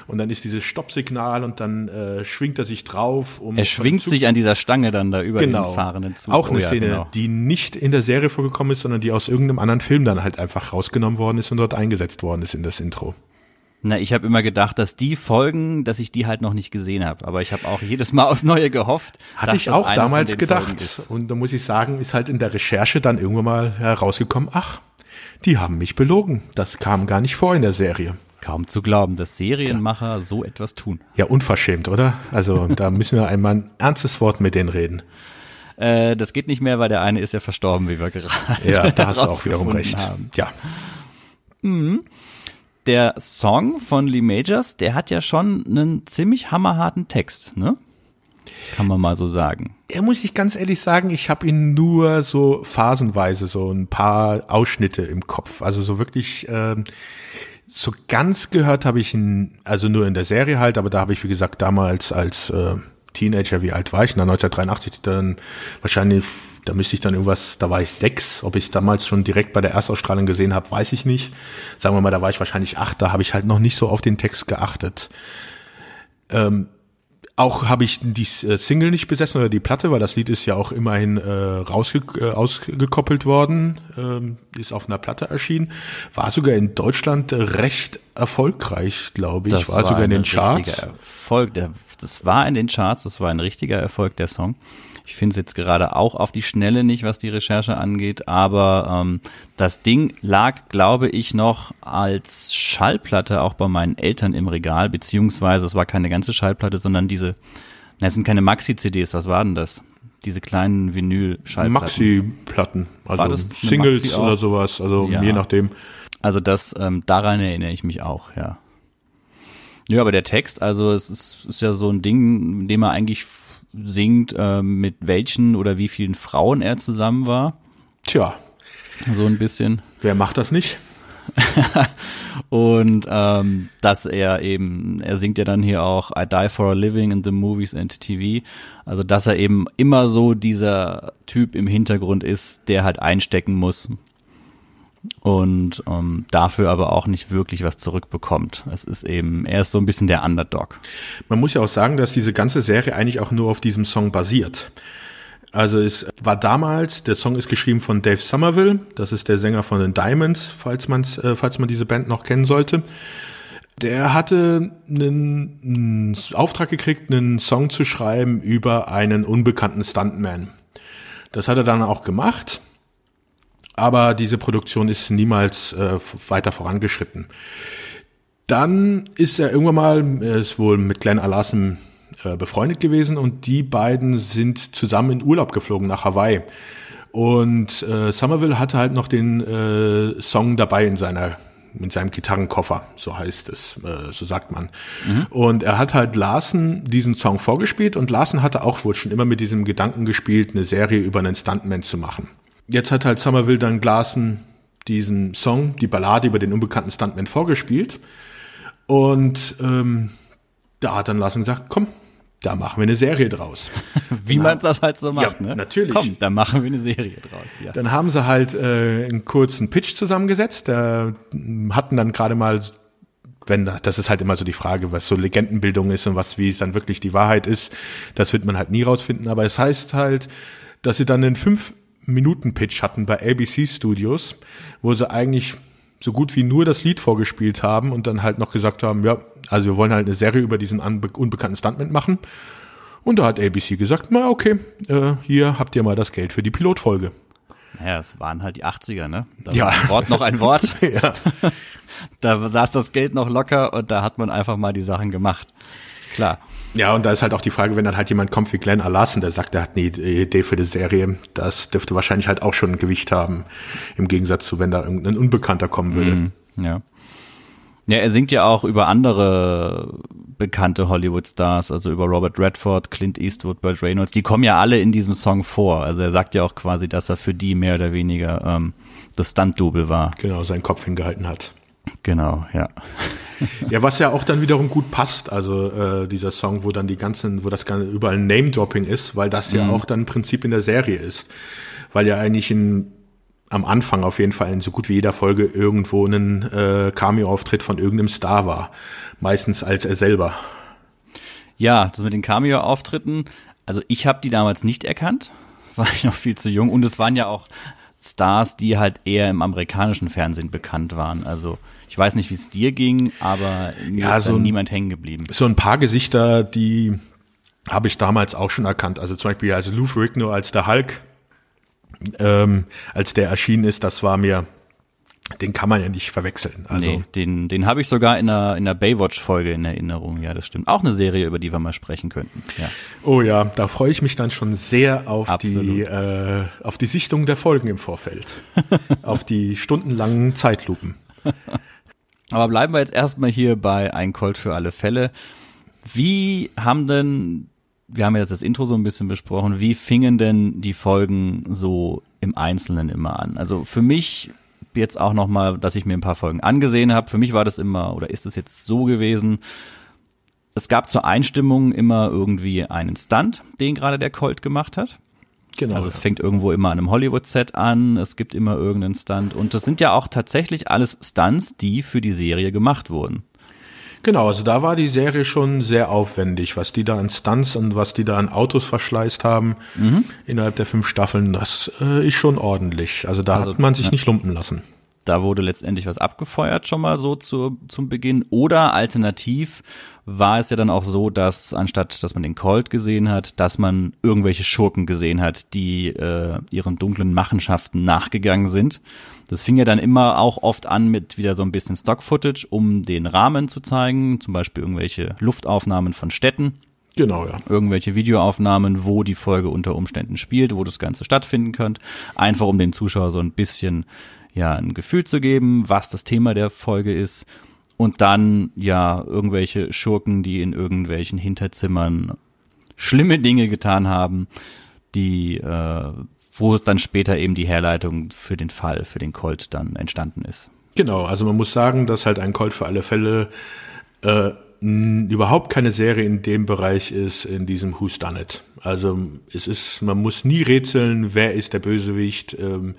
und dann ist dieses Stoppsignal und dann äh, schwingt er sich drauf. Um er schwingt sich an dieser Stange dann da über genau. den fahrenden Zug. Auch eine oh, ja, Szene, genau. die nicht in der Serie vorgekommen ist, sondern die aus irgendeinem anderen Film dann halt einfach rausgenommen worden ist und dort eingesetzt worden ist in das Intro. Na, ich habe immer gedacht, dass die Folgen, dass ich die halt noch nicht gesehen habe. Aber ich habe auch jedes Mal aufs Neue gehofft. Hatte ich auch damals gedacht. Und da muss ich sagen, ist halt in der Recherche dann irgendwann mal herausgekommen, ach, die haben mich belogen. Das kam gar nicht vor in der Serie. Kaum zu glauben, dass Serienmacher ja. so etwas tun. Ja, unverschämt, oder? Also da müssen wir einmal ein ernstes Wort mit denen reden. Äh, das geht nicht mehr, weil der eine ist ja verstorben, wie wir gerade Ja, da hast du auch wiederum recht. Haben. Ja. Mhm der Song von Lee Majors, der hat ja schon einen ziemlich hammerharten Text, ne? Kann man mal so sagen. Ja, muss ich ganz ehrlich sagen, ich habe ihn nur so phasenweise, so ein paar Ausschnitte im Kopf. Also so wirklich ähm, so ganz gehört habe ich ihn, also nur in der Serie halt, aber da habe ich, wie gesagt, damals als äh, Teenager, wie alt war ich? Na, 1983 dann wahrscheinlich, da müsste ich dann irgendwas, da war ich sechs. Ob ich damals schon direkt bei der Erstausstrahlung gesehen habe, weiß ich nicht. Sagen wir mal, da war ich wahrscheinlich acht, da habe ich halt noch nicht so auf den Text geachtet. Ähm, auch habe ich die äh, Single nicht besessen oder die Platte, weil das Lied ist ja auch immerhin äh, rausge äh, ausgekoppelt worden, ähm, ist auf einer Platte erschienen, war sogar in Deutschland recht erfolgreich, glaube ich, Das war, sogar in den Charts. richtiger Erfolg. Der, das war in den Charts, das war ein richtiger Erfolg der Song. Ich finde es jetzt gerade auch auf die Schnelle nicht, was die Recherche angeht, aber ähm, das Ding lag, glaube ich, noch als Schallplatte auch bei meinen Eltern im Regal, beziehungsweise es war keine ganze Schallplatte, sondern diese, na, es sind keine Maxi-CDs, was war denn das? Diese kleinen Vinyl-Schallplatten. Maxi-Platten, also Singles Maxi oder sowas, also Ja. je nachdem. Also das, ähm, daran erinnere ich mich auch, ja. Ja, aber der Text, also es ist, ist ja so ein Ding, in dem er eigentlich singt, ähm, mit welchen oder wie vielen Frauen er zusammen war. Tja, So ein bisschen. wer macht das nicht? Und ähm, dass er eben, er singt ja dann hier auch I die for a living in the movies and TV. Also dass er eben immer so dieser Typ im Hintergrund ist, der halt einstecken muss und ähm, dafür aber auch nicht wirklich was zurückbekommt. Es ist eben, er ist so ein bisschen der Underdog. Man muss ja auch sagen, dass diese ganze Serie eigentlich auch nur auf diesem Song basiert. Also es war damals, der Song ist geschrieben von Dave Somerville, das ist der Sänger von den Diamonds, falls, man's, äh, falls man diese Band noch kennen sollte. Der hatte einen, einen Auftrag gekriegt, einen Song zu schreiben über einen unbekannten Stuntman. Das hat er dann auch gemacht, aber diese Produktion ist niemals äh, weiter vorangeschritten. Dann ist er irgendwann mal, er ist wohl mit Glenn Alassen äh, befreundet gewesen und die beiden sind zusammen in Urlaub geflogen nach Hawaii. Und äh, Somerville hatte halt noch den äh, Song dabei in seiner mit seinem Gitarrenkoffer, so heißt es, äh, so sagt man. Und er hat halt Larsen diesen Song vorgespielt und Larsen hatte auch wohl schon immer mit diesem Gedanken gespielt, eine Serie über einen Stuntman zu machen. Jetzt hat halt Somerville dann Larsen diesen Song, die Ballade über den unbekannten Stuntman vorgespielt. Und ähm, da hat dann Larsen gesagt, komm, da machen wir eine Serie draus. Wie man das halt so macht, Ja, ne? natürlich. Komm, da machen wir eine Serie draus, ja. Dann haben sie halt äh, einen kurzen Pitch zusammengesetzt. Da mm, hatten dann gerade mal, wenn da- das ist halt immer so die Frage, was so Legendenbildung ist und was wie es dann wirklich die Wahrheit ist. Das wird man halt nie rausfinden. Aber es heißt halt, dass sie dann einen fünf Minuten Pitch hatten bei ABC Studios, wo sie eigentlich so gut wie nur das Lied vorgespielt haben und dann halt noch gesagt haben, ja, also wir wollen halt eine Serie über diesen unbe unbekannten Stuntman machen. Und da hat ABC gesagt, na okay, äh, hier habt ihr mal das Geld für die Pilotfolge. Naja, es waren halt die 80er, ne? Da Ja. ein Wort noch ein Wort. Ja. Da saß das Geld noch locker und da hat man einfach mal die Sachen gemacht. Klar. Ja, und da ist halt auch die Frage, wenn dann halt jemand kommt wie Glenn Alassen, der sagt, er hat eine Idee für die Serie, das dürfte wahrscheinlich halt auch schon ein Gewicht haben, im Gegensatz zu, wenn da irgendein Unbekannter kommen würde. Ja. Ja, er singt ja auch über andere bekannte Hollywood-Stars, also über Robert Redford, Clint Eastwood, Burt Reynolds. Die kommen ja alle in diesem Song vor. Also er sagt ja auch quasi, dass er für die mehr oder weniger ähm, das Stunt-Double war. Genau, seinen Kopf hingehalten hat. Genau, ja. Ja, was ja auch dann wiederum gut passt, also äh, dieser Song, wo dann die ganzen, wo das ganze überall Name-Dropping ist, weil das ja auch dann im Prinzip in der Serie ist. Weil ja eigentlich in, am Anfang auf jeden Fall in so gut wie jeder Folge irgendwo ein äh, Cameo-Auftritt von irgendeinem Star war. Meistens als er selber. Ja, das mit den Cameo-Auftritten, also ich habe die damals nicht erkannt, war ich noch viel zu jung. Und es waren ja auch Stars, die halt eher im amerikanischen Fernsehen bekannt waren. Also ich weiß nicht, wie es dir ging, aber mir Ja, ist so ein- niemand hängen geblieben. so ein paar Gesichter, die habe ich damals auch schon erkannt. Also zum Beispiel also Lou Ferrigno als der Hulk, ähm, als der erschienen ist, das war mir, den kann man ja nicht verwechseln. Also nee, den, den habe ich sogar in einer, in einer Baywatch-Folge in Erinnerung. Ja, das stimmt. Auch eine Serie, über die wir mal sprechen könnten. Ja. oh ja, da freue ich mich dann schon sehr auf die Absolut. äh, auf die Sichtung der Folgen im Vorfeld, auf die stundenlangen Zeitlupen. Aber bleiben wir jetzt erstmal hier bei Ein Colt für alle Fälle. Wie haben denn wir haben ja jetzt das Intro so ein bisschen besprochen, wie fingen denn die Folgen so im Einzelnen immer an? Also für mich jetzt auch nochmal, dass ich mir ein paar Folgen angesehen habe, für mich war das immer oder ist es jetzt so gewesen, es gab zur Einstimmung immer irgendwie einen Stunt, den gerade der Colt gemacht hat. Genau. Also es ja. fängt irgendwo immer an einem Hollywood-Set an, es gibt immer irgendeinen Stunt und das sind ja auch tatsächlich alles Stunts, die für die Serie gemacht wurden. Genau, also da war die Serie schon sehr aufwendig, was die da an Stunts und was die da an Autos verschleißt haben mhm. innerhalb der fünf Staffeln, das äh, ist schon ordentlich. Also da also, hat man sich ja. nicht lumpen lassen. Da wurde letztendlich was abgefeuert schon mal so zu, zum Beginn. Oder alternativ war es ja dann auch so, dass anstatt, dass man den Colt gesehen hat, dass man irgendwelche Schurken gesehen hat, die äh, ihren dunklen Machenschaften nachgegangen sind. Das fing ja dann immer auch oft an mit wieder so ein bisschen Stock-Footage, um den Rahmen zu zeigen, zum Beispiel irgendwelche Luftaufnahmen von Städten. Genau, ja. Irgendwelche Videoaufnahmen, wo die Folge unter Umständen spielt, wo das Ganze stattfinden könnte. Einfach um dem Zuschauer so ein bisschen ja ein Gefühl zu geben, was das Thema der Folge ist. Und dann ja irgendwelche Schurken, die in irgendwelchen Hinterzimmern schlimme Dinge getan haben, die, äh, wo es dann später eben die Herleitung für den Fall, für den Colt dann entstanden ist. Genau, also man muss sagen, dass halt ein Colt für alle Fälle äh, überhaupt keine Serie in dem Bereich ist, in diesem Who's Done It. Also es ist, man muss nie rätseln, wer ist der Bösewicht. Ähm,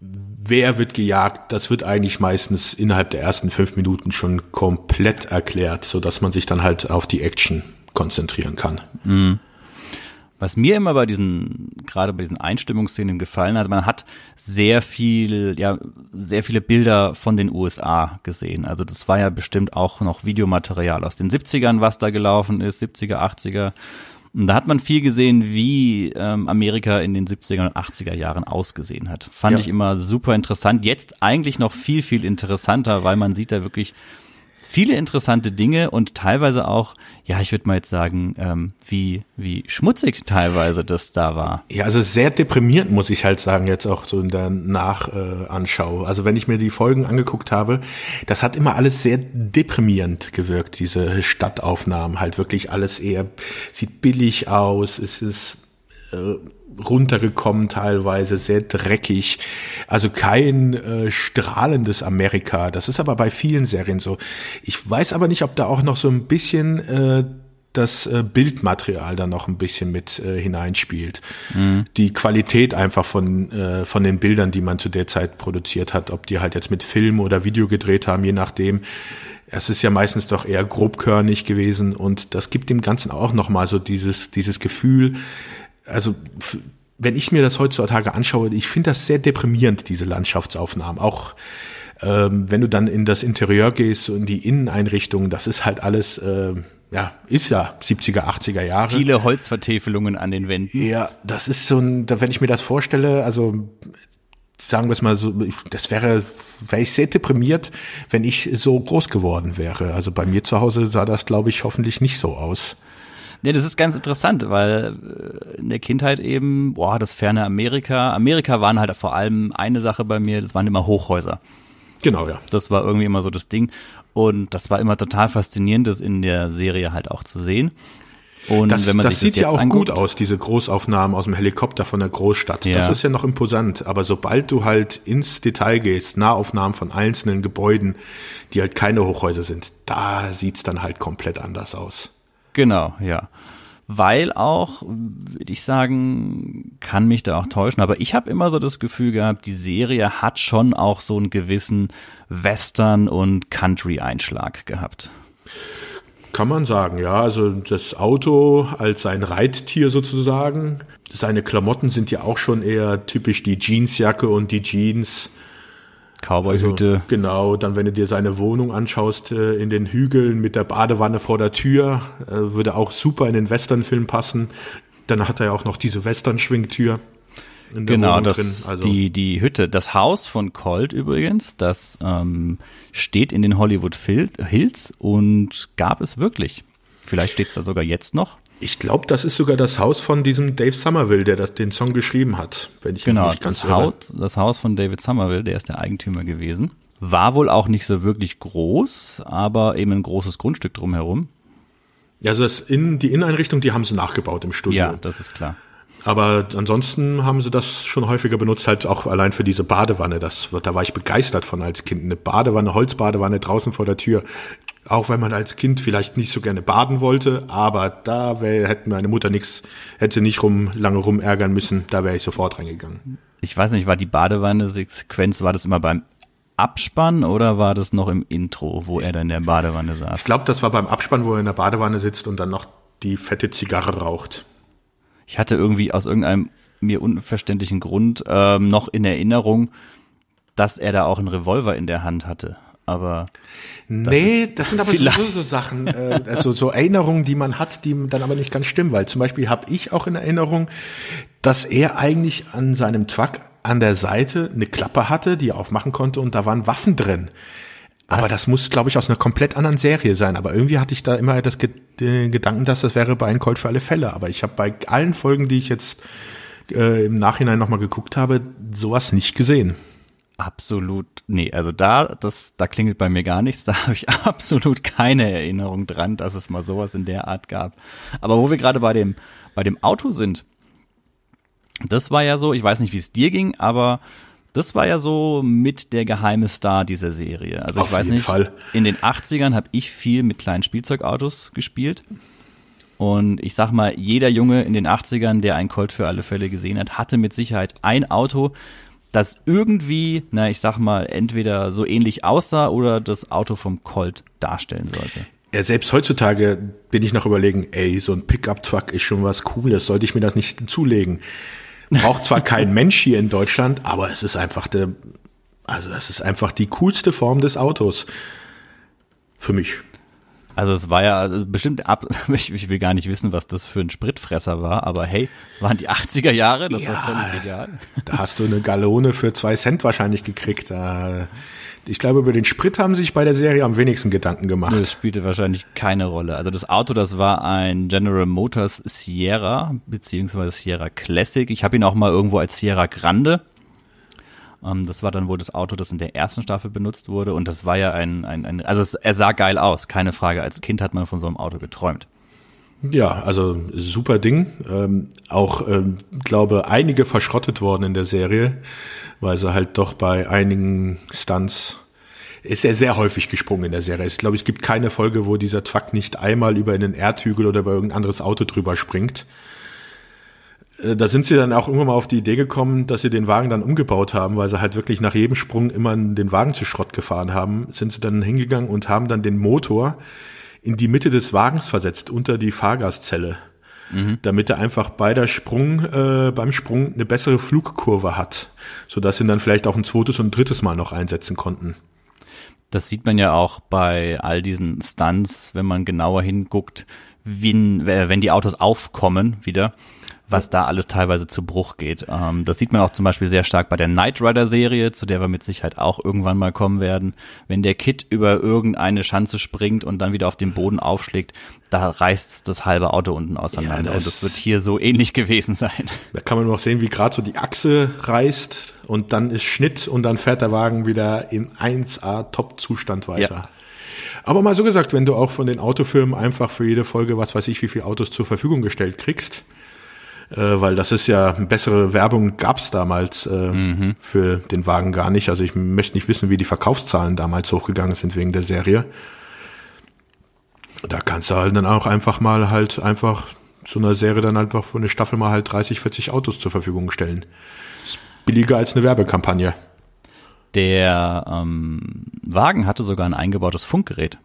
wer wird gejagt, das wird eigentlich meistens innerhalb der ersten fünf Minuten schon komplett erklärt, so dass man sich dann halt auf die Action konzentrieren kann. Mhm. Was mir immer bei diesen, gerade bei diesen Einstimmungsszenen gefallen hat, man hat sehr viel, ja, sehr viele Bilder von den USA gesehen. Also das war ja bestimmt auch noch Videomaterial aus den 70ern, was da gelaufen ist, 70er, 80er. Und da hat man viel gesehen, wie ähm, Amerika in den 70er und 80er Jahren ausgesehen hat. Fand ja. ich immer super interessant. Jetzt eigentlich noch viel, viel interessanter, weil man sieht da wirklich viele interessante Dinge und teilweise auch, ja, ich würde mal jetzt sagen, ähm, wie, wie schmutzig teilweise das da war. Ja, also sehr deprimierend, muss ich halt sagen, jetzt auch so in der Nachanschau. Äh, also wenn ich mir die Folgen angeguckt habe, das hat immer alles sehr deprimierend gewirkt, diese Stadtaufnahmen. Halt wirklich alles eher, sieht billig aus, es ist äh, runtergekommen teilweise, sehr dreckig. Also kein äh, strahlendes Amerika. Das ist aber bei vielen Serien so. Ich weiß aber nicht, ob da auch noch so ein bisschen äh, das äh, Bildmaterial da noch ein bisschen mit äh, hineinspielt. Mhm. Die Qualität einfach von, äh, von den Bildern, die man zu der Zeit produziert hat, ob die halt jetzt mit Film oder Video gedreht haben, je nachdem. Es ist ja meistens doch eher grobkörnig gewesen und das gibt dem Ganzen auch nochmal so dieses, dieses Gefühl, also wenn ich mir das heutzutage anschaue, ich finde das sehr deprimierend, diese Landschaftsaufnahmen. Auch ähm, wenn du dann in das Interieur gehst und in die Inneneinrichtungen, das ist halt alles, äh, ja, ist ja 70er, 80er Jahre. Viele Holzvertäfelungen an den Wänden. Ja, das ist so ein, wenn ich mir das vorstelle, also sagen wir es mal so, das wäre, wäre ich sehr deprimiert, wenn ich so groß geworden wäre. Also bei mir zu Hause sah das, glaube ich, hoffentlich nicht so aus. Nee, das ist ganz interessant, weil äh, in der Kindheit eben, boah, das ferne Amerika. Amerika waren halt vor allem eine Sache bei mir, das waren immer Hochhäuser. Genau, ja. Das war irgendwie immer so das Ding. Und das war immer total faszinierend, das in der Serie halt auch zu sehen. Und das, wenn man das sich sieht das ja auch anguckt, gut aus, diese Großaufnahmen aus dem Helikopter von der Großstadt. Ja. Das ist ja noch imposant. Aber sobald du halt ins Detail gehst, Nahaufnahmen von einzelnen Gebäuden, die halt keine Hochhäuser sind, da sieht's dann halt komplett anders aus. Genau, ja. Weil auch, würde ich sagen, kann mich da auch täuschen, aber ich habe immer so das Gefühl gehabt, die Serie hat schon auch so einen gewissen Western- und Country-Einschlag gehabt. Kann man sagen, ja. Also das Auto als sein Reittier sozusagen. Seine Klamotten sind ja auch schon eher typisch die Jeansjacke und die Jeans Cowboyhüte. Also, genau, dann wenn du dir seine Wohnung anschaust äh, in den Hügeln mit der Badewanne vor der Tür, äh, würde auch super in den Westernfilm passen. Dann hat er ja auch noch diese Western-Schwingtür. Genau, das, also. die, die Hütte, das Haus von Colt übrigens, das ähm, steht in den Hollywood Hills und gab es wirklich. Vielleicht steht es da sogar jetzt noch. Ich glaube, das ist sogar das Haus von diesem Dave Somerville, der das, den Song geschrieben hat, wenn ich genau, mich nicht ganz das Haus, das Haus von David Somerville, der ist der Eigentümer gewesen. War wohl auch nicht so wirklich groß, aber eben ein großes Grundstück drumherum. Ja, also das in, die Inneneinrichtung, die haben sie nachgebaut im Studio. Ja, das ist klar. Aber ansonsten haben sie das schon häufiger benutzt, halt auch allein für diese Badewanne. Das, da war ich begeistert von als Kind. Eine Badewanne, Holzbadewanne draußen vor der Tür. Auch wenn man als Kind vielleicht nicht so gerne baden wollte, aber da wär, hätte meine Mutter nichts, hätte nicht rum, lange rumärgern müssen, da wäre ich sofort reingegangen. Ich weiß nicht, war die Badewanne-Sequenz, war das immer beim Abspann oder war das noch im Intro, wo er da in der Badewanne saß? Ich glaube, das war beim Abspann, wo er in der Badewanne sitzt und dann noch die fette Zigarre raucht. Ich hatte irgendwie aus irgendeinem mir unverständlichen Grund ähm, noch in Erinnerung, dass er da auch einen Revolver in der Hand hatte. Aber nee, das, sind aber so, so Sachen, äh, also so Erinnerungen, die man hat, die dann aber nicht ganz stimmen, weil zum Beispiel habe ich auch in Erinnerung, dass er eigentlich an seinem Truck an der Seite eine Klappe hatte, die er aufmachen konnte und da waren Waffen drin. Aber das muss, glaube ich, aus einer komplett anderen Serie sein. Aber irgendwie hatte ich da immer das den Gedanken, dass das wäre bei einem Colt für alle Fälle. Aber ich habe bei allen Folgen, die ich jetzt äh, im Nachhinein nochmal geguckt habe, sowas nicht gesehen. Absolut, nee, also da, das, da klingelt bei mir gar nichts, da habe ich absolut keine Erinnerung dran, dass es mal sowas in der Art gab. Aber wo wir gerade bei dem, bei dem Auto sind, das war ja so, ich weiß nicht, wie es dir ging, aber das war ja so mit der geheime Star dieser Serie. Also Auf ich weiß nicht, Fall. in den 80ern habe ich viel mit kleinen Spielzeugautos gespielt. Und ich sag mal, jeder Junge in den 80ern, der ein Colt für alle Fälle gesehen hat, hatte mit Sicherheit ein Auto, das irgendwie, na, ich sag mal, entweder so ähnlich aussah oder das Auto vom Colt darstellen sollte. Ja, selbst heutzutage bin ich noch überlegen, ey, so ein Pickup-Truck ist schon was Cooles, sollte ich mir das nicht zulegen? Braucht zwar kein Mensch hier in Deutschland, aber es ist einfach der, also das ist einfach die coolste Form des Autos. Für mich. Also es war ja bestimmt ab, ich, ich, will gar nicht wissen, was das für ein Spritfresser war, aber hey, es waren die 80er Jahre, das ja, war völlig egal. Da hast du eine Gallone für zwei Cent wahrscheinlich gekriegt. Ich glaube, über den Sprit haben sich bei der Serie am wenigsten Gedanken gemacht. Das spielte wahrscheinlich keine Rolle. Also das Auto, das war ein General Motors Sierra, beziehungsweise Sierra Classic. Ich habe ihn auch mal irgendwo als Sierra Grande ähm, das war dann wohl das Auto, das in der ersten Staffel benutzt wurde. Und das war ja ein, ein, ein also es, er sah geil aus, keine Frage. Als Kind hat man von so einem Auto geträumt. Ja, also super Ding. Ähm, auch, ähm, glaube, einige verschrottet worden in der Serie, weil sie halt doch bei einigen Stunts ist er sehr häufig gesprungen in der Serie. Ich glaube, es gibt keine Folge, wo dieser Truck nicht einmal über einen Erdhügel oder über irgendein anderes Auto drüber springt. Äh, da sind sie dann auch irgendwann mal auf die Idee gekommen, dass sie den Wagen dann umgebaut haben, weil sie halt wirklich nach jedem Sprung immer den Wagen zu Schrott gefahren haben, sind sie dann hingegangen und haben dann den Motor in die Mitte des Wagens versetzt, unter die Fahrgastzelle, mhm. damit er einfach bei der Sprung, äh, beim Sprung eine bessere Flugkurve hat, sodass sie ihn dann vielleicht auch ein zweites und ein drittes Mal noch einsetzen konnten. Das sieht man ja auch bei all diesen Stunts, wenn man genauer hinguckt, wenn, wenn die Autos aufkommen wieder was da alles teilweise zu Bruch geht. Ähm, das sieht man auch zum Beispiel sehr stark bei der Knight Rider Serie, zu der wir mit Sicherheit auch irgendwann mal kommen werden. Wenn der Kit über irgendeine Schanze springt und dann wieder auf den Boden aufschlägt, da reißt das halbe Auto unten auseinander. Ja, das und das wird hier so ähnlich gewesen sein. Da kann man noch sehen, wie gerade so die Achse reißt und dann ist Schnitt und dann fährt der Wagen wieder in 1A Top-Zustand weiter. Ja. Aber mal so gesagt, wenn du auch von den Autofirmen einfach für jede Folge, was weiß ich, wie viele Autos zur Verfügung gestellt kriegst, äh, weil das ist ja bessere Werbung gab's damals äh, mhm. für den Wagen gar nicht. Also ich möchte nicht wissen, wie die Verkaufszahlen damals hochgegangen sind wegen der Serie. Da kannst du halt dann auch einfach mal halt einfach so einer Serie dann einfach für eine Staffel mal halt 30, 40 Autos zur Verfügung stellen. Ist billiger als eine Werbekampagne. Der ähm, Wagen hatte sogar ein eingebautes Funkgerät.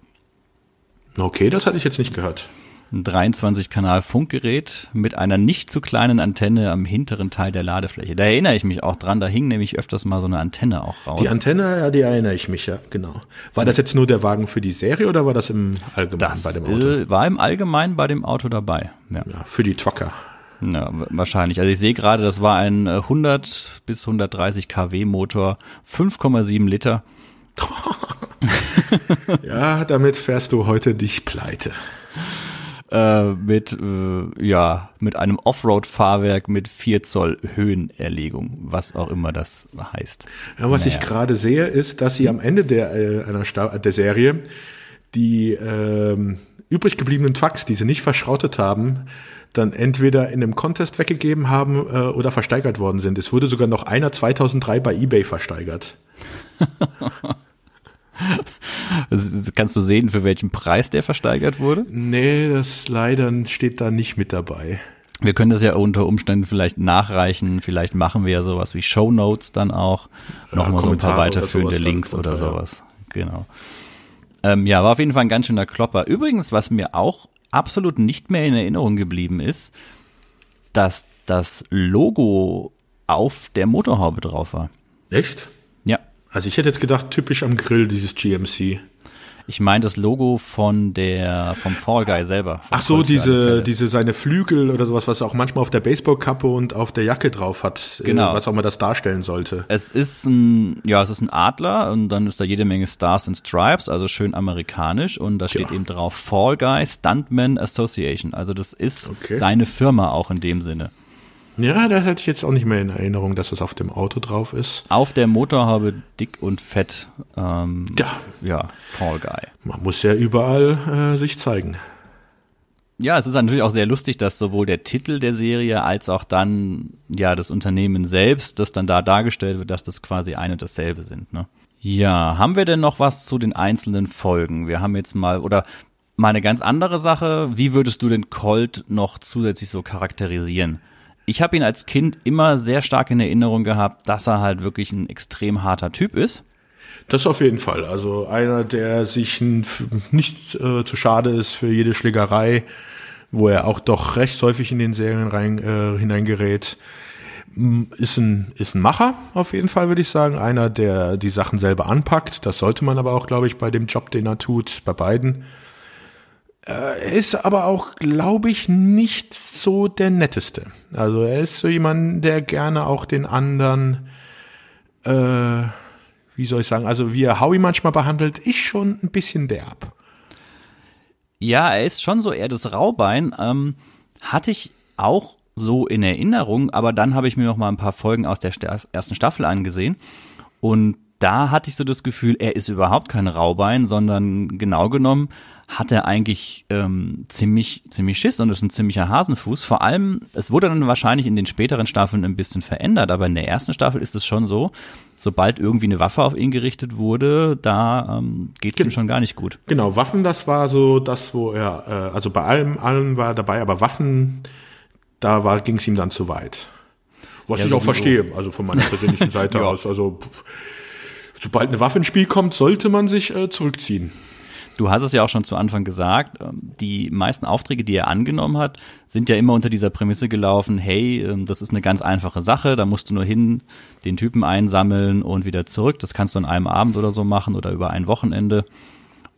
Okay, das hatte ich jetzt nicht gehört ein 23-Kanal-Funkgerät mit einer nicht zu kleinen Antenne am hinteren Teil der Ladefläche. Da erinnere ich mich auch dran, da hing nämlich öfters mal so eine Antenne auch raus. Die Antenne, ja, die erinnere ich mich, ja, genau. War das jetzt nur der Wagen für die Serie oder war das im Allgemeinen das, bei dem Auto? Äh, war im Allgemeinen bei dem Auto dabei, ja. ja für die Trucker. Ja, wahrscheinlich. Also ich sehe gerade, das war ein 100 äh, bis 130 kW Motor, 5,7 Liter. ja, damit fährst du heute dich pleite äh, mit, äh, ja, mit einem Offroad-Fahrwerk mit 4 Zoll Höhenerlegung, was auch immer das heißt. Ja, was naja. ich gerade sehe, ist, dass sie am Ende der, äh, einer Sta der Serie die ähm, übrig gebliebenen Trucks, die sie nicht verschrottet haben, dann entweder in einem Contest weggegeben haben äh, oder versteigert worden sind. Es wurde sogar noch einer 2003 bei eBay versteigert. Kannst du sehen, für welchen Preis der versteigert wurde? Nee, das leider steht da nicht mit dabei. Wir können das ja unter Umständen vielleicht nachreichen. Vielleicht machen wir ja sowas wie Show Notes dann auch. Nochmal ja, so ein paar weiterführende Links oder ja. sowas. Genau. Ähm, ja, war auf jeden Fall ein ganz schöner Klopper. Übrigens, was mir auch absolut nicht mehr in Erinnerung geblieben ist, dass das Logo auf der Motorhaube drauf war. Echt? Also ich hätte jetzt gedacht, typisch am Grill dieses GMC. Ich meine das Logo von der vom Fall Guy selber. Ach so, diese diese seine Flügel oder sowas, was auch manchmal auf der Baseballkappe und auf der Jacke drauf hat, äh, genau. was auch mal das darstellen sollte. Es ist ein ja, es ist ein Adler und dann ist da jede Menge Stars and Stripes, also schön amerikanisch und da steht ja. eben drauf Fall Guy Stuntman Association. Also das ist okay. seine Firma auch in dem Sinne. Ja, das hätte ich jetzt auch nicht mehr in Erinnerung, dass es auf dem Auto drauf ist. Auf der Motorhaube dick und fett. Ähm, ja. ja, Fall Guy. Man muss ja überall äh, sich zeigen. Ja, es ist natürlich auch sehr lustig, dass sowohl der Titel der Serie als auch dann ja das Unternehmen selbst, das dann da dargestellt wird, dass das quasi ein und dasselbe sind. Ne? Ja, haben wir denn noch was zu den einzelnen Folgen? Wir haben jetzt mal oder mal eine ganz andere Sache. Wie würdest du den Colt noch zusätzlich so charakterisieren? Ich habe ihn als Kind immer sehr stark in Erinnerung gehabt, dass er halt wirklich ein extrem harter Typ ist. Das auf jeden Fall. Also einer, der sich nicht äh, zu schade ist für jede Schlägerei, wo er auch doch recht häufig in den Serien rein, äh, hineingerät. Ist ein, ist ein Macher, auf jeden Fall, würde ich sagen. Einer, der die Sachen selber anpackt. Das sollte man aber auch, glaube ich, bei dem Job, den er tut, bei beiden. Er ist aber auch, glaube ich, nicht so der netteste. Also er ist so jemand, der gerne auch den anderen, äh, wie soll ich sagen, also wie er Howie manchmal behandelt, ist schon ein bisschen derb. Ja, er ist schon so eher das Raubein. Ähm, hatte ich auch so in Erinnerung, aber dann habe ich mir noch mal ein paar Folgen aus der ersten Staffel angesehen und da hatte ich so das Gefühl, er ist überhaupt kein Raubein, sondern genau genommen hat er eigentlich ähm, ziemlich, ziemlich Schiss und ist ein ziemlicher Hasenfuß. Vor allem, es wurde dann wahrscheinlich in den späteren Staffeln ein bisschen verändert, aber in der ersten Staffel ist es schon so, sobald irgendwie eine Waffe auf ihn gerichtet wurde, da ähm, geht es ihm schon gar nicht gut. Genau, Waffen, das war so das, wo er, äh, also bei allem, allem war er dabei, aber Waffen, da war ging es ihm dann zu weit. Was ja, ich auch verstehe, also von meiner persönlichen Seite ja. aus. Also sobald eine Waffe ins Spiel kommt, sollte man sich äh, zurückziehen. Du hast es ja auch schon zu Anfang gesagt, ähm, die meisten Aufträge, die er angenommen hat, sind ja immer unter dieser Prämisse gelaufen, hey, ähm, das ist eine ganz einfache Sache, da musst du nur hin, den Typen einsammeln und wieder zurück. Das kannst du an einem Abend oder so machen oder über ein Wochenende.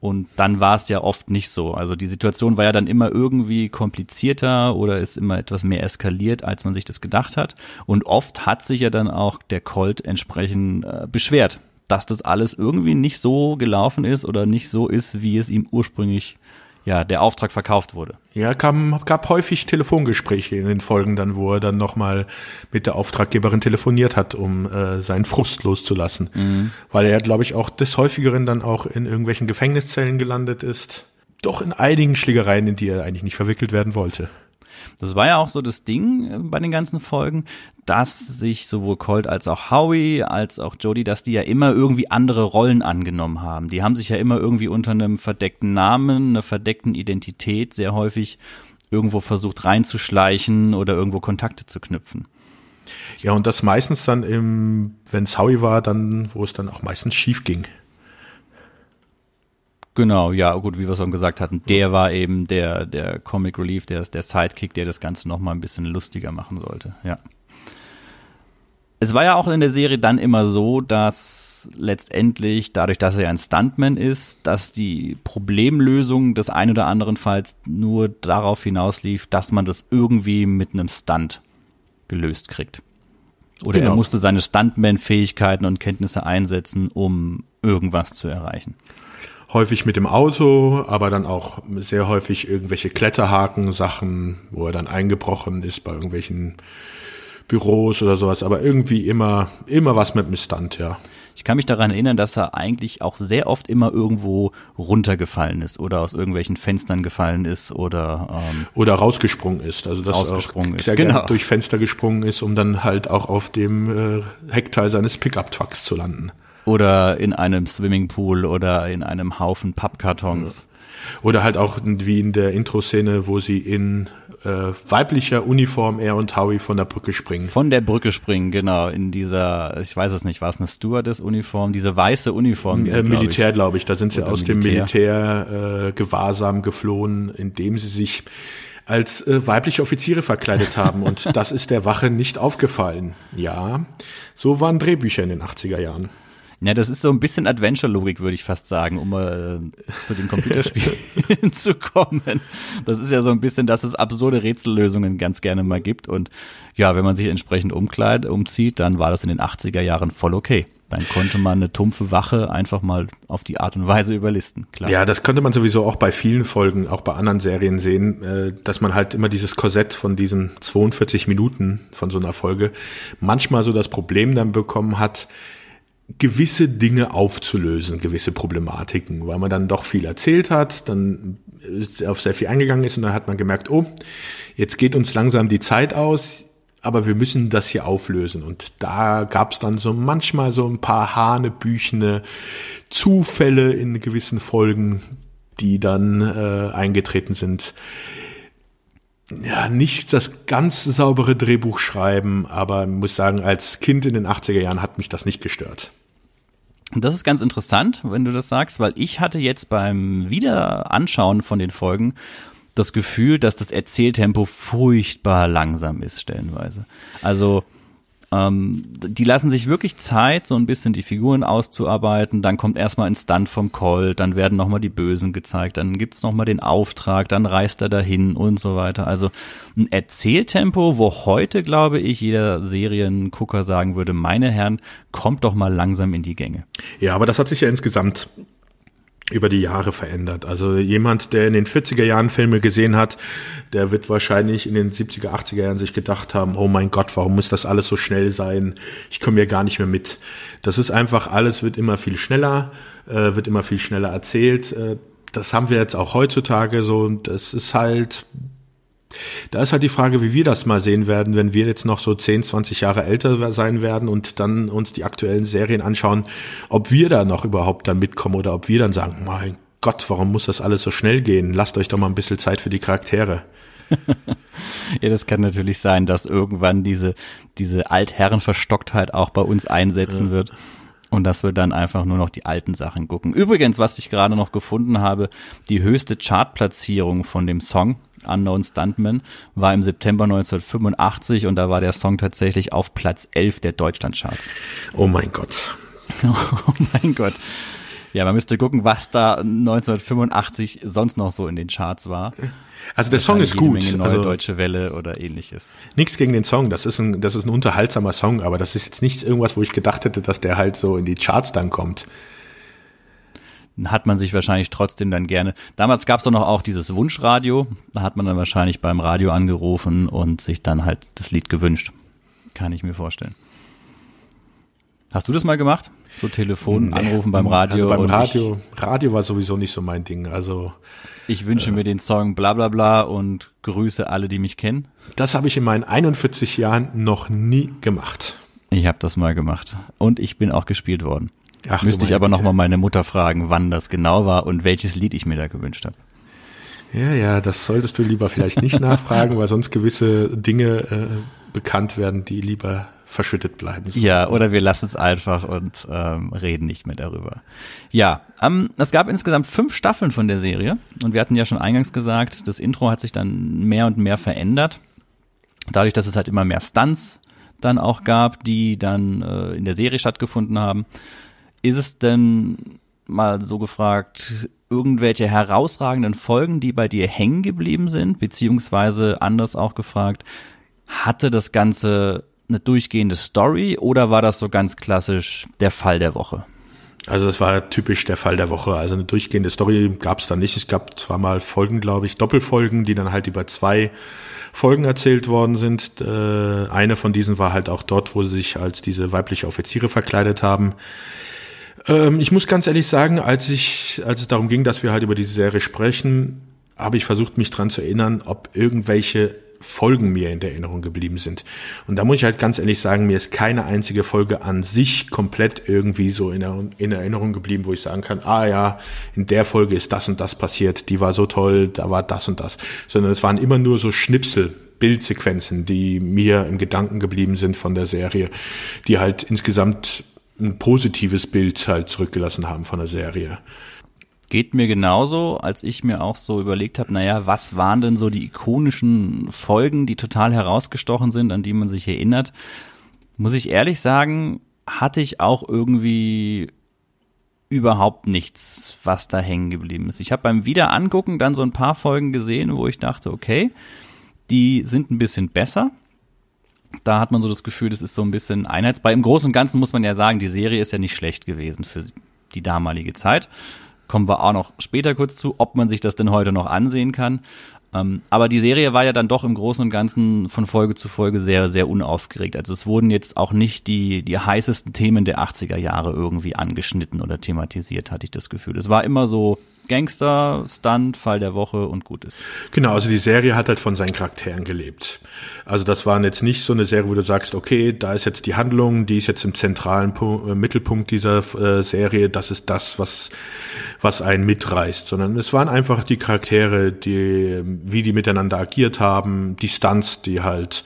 Und dann war es ja oft nicht so. Also die Situation war ja dann immer irgendwie komplizierter oder ist immer etwas mehr eskaliert, als man sich das gedacht hat. Und oft hat sich ja dann auch der Colt entsprechend äh, beschwert dass das alles irgendwie nicht so gelaufen ist oder nicht so ist, wie es ihm ursprünglich ja, der Auftrag verkauft wurde. Ja, kam, gab häufig Telefongespräche in den Folgen dann, wo er dann nochmal mit der Auftraggeberin telefoniert hat, um äh, seinen Frust loszulassen. Mhm. Weil er, glaube ich, auch des häufigeren dann auch in irgendwelchen Gefängniszellen gelandet ist. Doch in einigen Schlägereien, in die er eigentlich nicht verwickelt werden wollte. Das war ja auch so das Ding äh, bei den ganzen Folgen, dass sich sowohl Colt als auch Howie als auch Jodie, dass die ja immer irgendwie andere Rollen angenommen haben. Die haben sich ja immer irgendwie unter einem verdeckten Namen, einer verdeckten Identität sehr häufig irgendwo versucht reinzuschleichen oder irgendwo Kontakte zu knüpfen. Ja, und das meistens dann im, wenn es Howie war, dann, wo es dann auch meistens schief ging. Genau, ja, gut, wie wir schon gesagt hatten, der war eben der, der Comic Relief, der, der Sidekick, der das Ganze nochmal ein bisschen lustiger machen sollte, ja. Es war ja auch in der Serie dann immer so, dass letztendlich, dadurch, dass er ein Stuntman ist, dass die Problemlösung des ein oder anderen Falls nur darauf hinauslief, dass man das irgendwie mit einem Stunt gelöst kriegt. Oder genau. er musste seine Stuntman-Fähigkeiten und Kenntnisse einsetzen, um irgendwas zu erreichen häufig mit dem Auto, aber dann auch sehr häufig irgendwelche Kletterhaken-Sachen, wo er dann eingebrochen ist bei irgendwelchen Büros oder sowas, aber irgendwie immer, immer was mit Stunt, ja. Ich kann mich daran erinnern, dass er eigentlich auch sehr oft immer irgendwo runtergefallen ist oder aus irgendwelchen Fenstern gefallen ist oder ähm, oder rausgesprungen ist. Also dass rausgesprungen ist, sehr genau. durch Fenster gesprungen ist, um dann halt auch auf dem äh, Heckteil seines Pickup-Trucks zu landen. Oder in einem Swimmingpool oder in einem Haufen Pappkartons. Oder halt auch wie in der Intro-Szene, wo sie in äh, weiblicher Uniform er und Howie von der Brücke springen. Von der Brücke springen, genau. In dieser, ich weiß es nicht, war es eine Stewardess-Uniform, diese weiße Uniform. Äh, Militär, glaube ich. Da sind sie aus Militär. dem Militär äh, Gewahrsam geflohen, indem sie sich als äh, weibliche Offiziere verkleidet haben. Und das ist der Wache nicht aufgefallen. Ja, so waren Drehbücher in den 80er Jahren. Ja, das ist so ein bisschen Adventure-Logik, würde ich fast sagen, um äh, zu den Computerspielen zu kommen. Das ist ja so ein bisschen, dass es absurde Rätsellösungen ganz gerne mal gibt. Und ja, wenn man sich entsprechend umkleidet, umzieht, dann war das in den 80er Jahren voll okay. Dann konnte man eine tumpfe Wache einfach mal auf die Art und Weise überlisten. Klar. Ja, das könnte man sowieso auch bei vielen Folgen, auch bei anderen Serien sehen, äh, dass man halt immer dieses Korsett von diesen 42 Minuten von so einer Folge manchmal so das Problem dann bekommen hat, gewisse Dinge aufzulösen, gewisse Problematiken, weil man dann doch viel erzählt hat, dann auf sehr viel eingegangen ist und dann hat man gemerkt, oh, jetzt geht uns langsam die Zeit aus, aber wir müssen das hier auflösen. Und da gab es dann so manchmal so ein paar hanebüchene Zufälle in gewissen Folgen, die dann äh, eingetreten sind. Ja, nicht das ganz saubere Drehbuch schreiben, aber muss sagen, als Kind in den 80er Jahren hat mich das nicht gestört. Das ist ganz interessant, wenn du das sagst, weil ich hatte jetzt beim Wiederanschauen von den Folgen das Gefühl, dass das Erzähltempo furchtbar langsam ist, stellenweise. Also ähm, die lassen sich wirklich Zeit, so ein bisschen die Figuren auszuarbeiten. Dann kommt erstmal ein Stunt vom Colt, dann werden nochmal die Bösen gezeigt, dann gibt's nochmal den Auftrag, dann reist er dahin und so weiter. Also ein Erzähltempo, wo heute, glaube ich, jeder Seriengucker sagen würde, meine Herren, kommt doch mal langsam in die Gänge. Ja, aber das hat sich ja insgesamt über die Jahre verändert. Also jemand, der in den 40er Jahren Filme gesehen hat, der wird wahrscheinlich in den 70er, 80er Jahren sich gedacht haben, oh mein Gott, warum muss das alles so schnell sein? Ich komme ja gar nicht mehr mit. Das ist einfach, alles wird immer viel schneller, äh, wird immer viel schneller erzählt. Äh, das haben wir jetzt auch heutzutage so und das ist halt da ist halt die Frage, wie wir das mal sehen werden, wenn wir jetzt noch so 10, 20 Jahre älter sein werden und dann uns die aktuellen Serien anschauen, ob wir da noch überhaupt dann mitkommen oder ob wir dann sagen, mein Gott, warum muss das alles so schnell gehen? Lasst euch doch mal ein bisschen Zeit für die Charaktere. ja, das kann natürlich sein, dass irgendwann diese, diese Altherrenverstocktheit auch bei uns einsetzen ja. wird. Und dass wir dann einfach nur noch die alten Sachen gucken. Übrigens, was ich gerade noch gefunden habe, die höchste Chartplatzierung von dem Song Unknown Stuntman war im September 1985 und da war der Song tatsächlich auf Platz 11 der Deutschlandcharts. Oh mein Gott. oh mein Gott. Ja, man müsste gucken, was da 1985 sonst noch so in den Charts war. Also der Song ist gut. Menge neue also, Deutsche Welle oder ähnliches. Nichts gegen den Song, das ist ein das ist ein unterhaltsamer Song, aber das ist jetzt nicht irgendwas, wo ich gedacht hätte, dass der halt so in die Charts dann kommt hat man sich wahrscheinlich trotzdem dann gerne. Damals gab es doch noch auch dieses Wunschradio. Da hat man dann wahrscheinlich beim Radio angerufen und sich dann halt das Lied gewünscht. Kann ich mir vorstellen. Hast du das mal gemacht? So Telefon, anrufen beim Radio? Also beim Radio, ich, Radio war sowieso nicht so mein Ding. Also ich wünsche äh, mir den Song bla bla bla und grüße alle, die mich kennen. Das habe ich in meinen 41 Jahren noch nie gemacht. Ich habe das mal gemacht und ich bin auch gespielt worden. Ach, Müsste ich aber nochmal meine Mutter fragen, wann das genau war und welches Lied ich mir da gewünscht habe. Ja, ja, das solltest du lieber vielleicht nicht nachfragen, weil sonst gewisse Dinge äh, bekannt werden, die lieber verschüttet bleiben. Sollen. Ja, oder wir lassen es einfach und ähm, reden nicht mehr darüber. Ja, ähm, es gab insgesamt fünf Staffeln von der Serie und wir hatten ja schon eingangs gesagt, das Intro hat sich dann mehr und mehr verändert. Dadurch, dass es halt immer mehr Stunts dann auch gab, die dann äh, in der Serie stattgefunden haben. Ist es denn mal so gefragt, irgendwelche herausragenden Folgen, die bei dir hängen geblieben sind, beziehungsweise anders auch gefragt, hatte das Ganze eine durchgehende Story oder war das so ganz klassisch der Fall der Woche? Also das war typisch der Fall der Woche. Also eine durchgehende Story gab es da nicht. Es gab zwar mal Folgen, glaube ich, Doppelfolgen, die dann halt über zwei Folgen erzählt worden sind. Äh, eine von diesen war halt auch dort, wo sie sich als diese weibliche Offiziere verkleidet haben. Ähm, ich muss ganz ehrlich sagen, als ich, als es darum ging, dass wir halt über diese Serie sprechen, habe ich versucht, mich dran zu erinnern, ob irgendwelche Folgen mir in der Erinnerung geblieben sind. Und da muss ich halt ganz ehrlich sagen, mir ist keine einzige Folge an sich komplett irgendwie so in, in Erinnerung geblieben, wo ich sagen kann, ah ja, in der Folge ist das und das passiert, die war so toll, da war das und das. Sondern es waren immer nur so Schnipsel, Bildsequenzen, die mir im Gedanken geblieben sind von der Serie, die halt insgesamt ein positives Bild halt zurückgelassen haben von der Serie. Geht mir genauso, als ich mir auch so überlegt habe, naja, was waren denn so die ikonischen Folgen, die total herausgestochen sind, an die man sich erinnert? Muss ich ehrlich sagen, hatte ich auch irgendwie überhaupt nichts, was da hängen geblieben ist. Ich habe beim Wiederangucken dann so ein paar Folgen gesehen, wo ich dachte, okay, die sind ein bisschen besser. Da hat man so das Gefühl, das ist so ein bisschen Einheitsbrei. Im Großen und Ganzen muss man ja sagen, die Serie ist ja nicht schlecht gewesen für die damalige Zeit kommen wir auch noch später kurz zu, ob man sich das denn heute noch ansehen kann. Ähm, aber die Serie war ja dann doch im Großen und Ganzen von Folge zu Folge sehr, sehr unaufgeregt. Also es wurden jetzt auch nicht die, die heißesten Themen der 80er Jahre irgendwie angeschnitten oder thematisiert, hatte ich das Gefühl. Es war immer so Gangster, Stunt, Fall der Woche und gut ist. Genau, also die Serie hat halt von seinen Charakteren gelebt. Also das waren jetzt nicht so eine Serie, wo du sagst, okay, da ist jetzt die Handlung, die ist jetzt im zentralen Punkt, äh, Mittelpunkt dieser äh, Serie, das ist das, was, was einen mitreißt, sondern es waren einfach die Charaktere, die, wie die miteinander agiert haben, die Stunts, die halt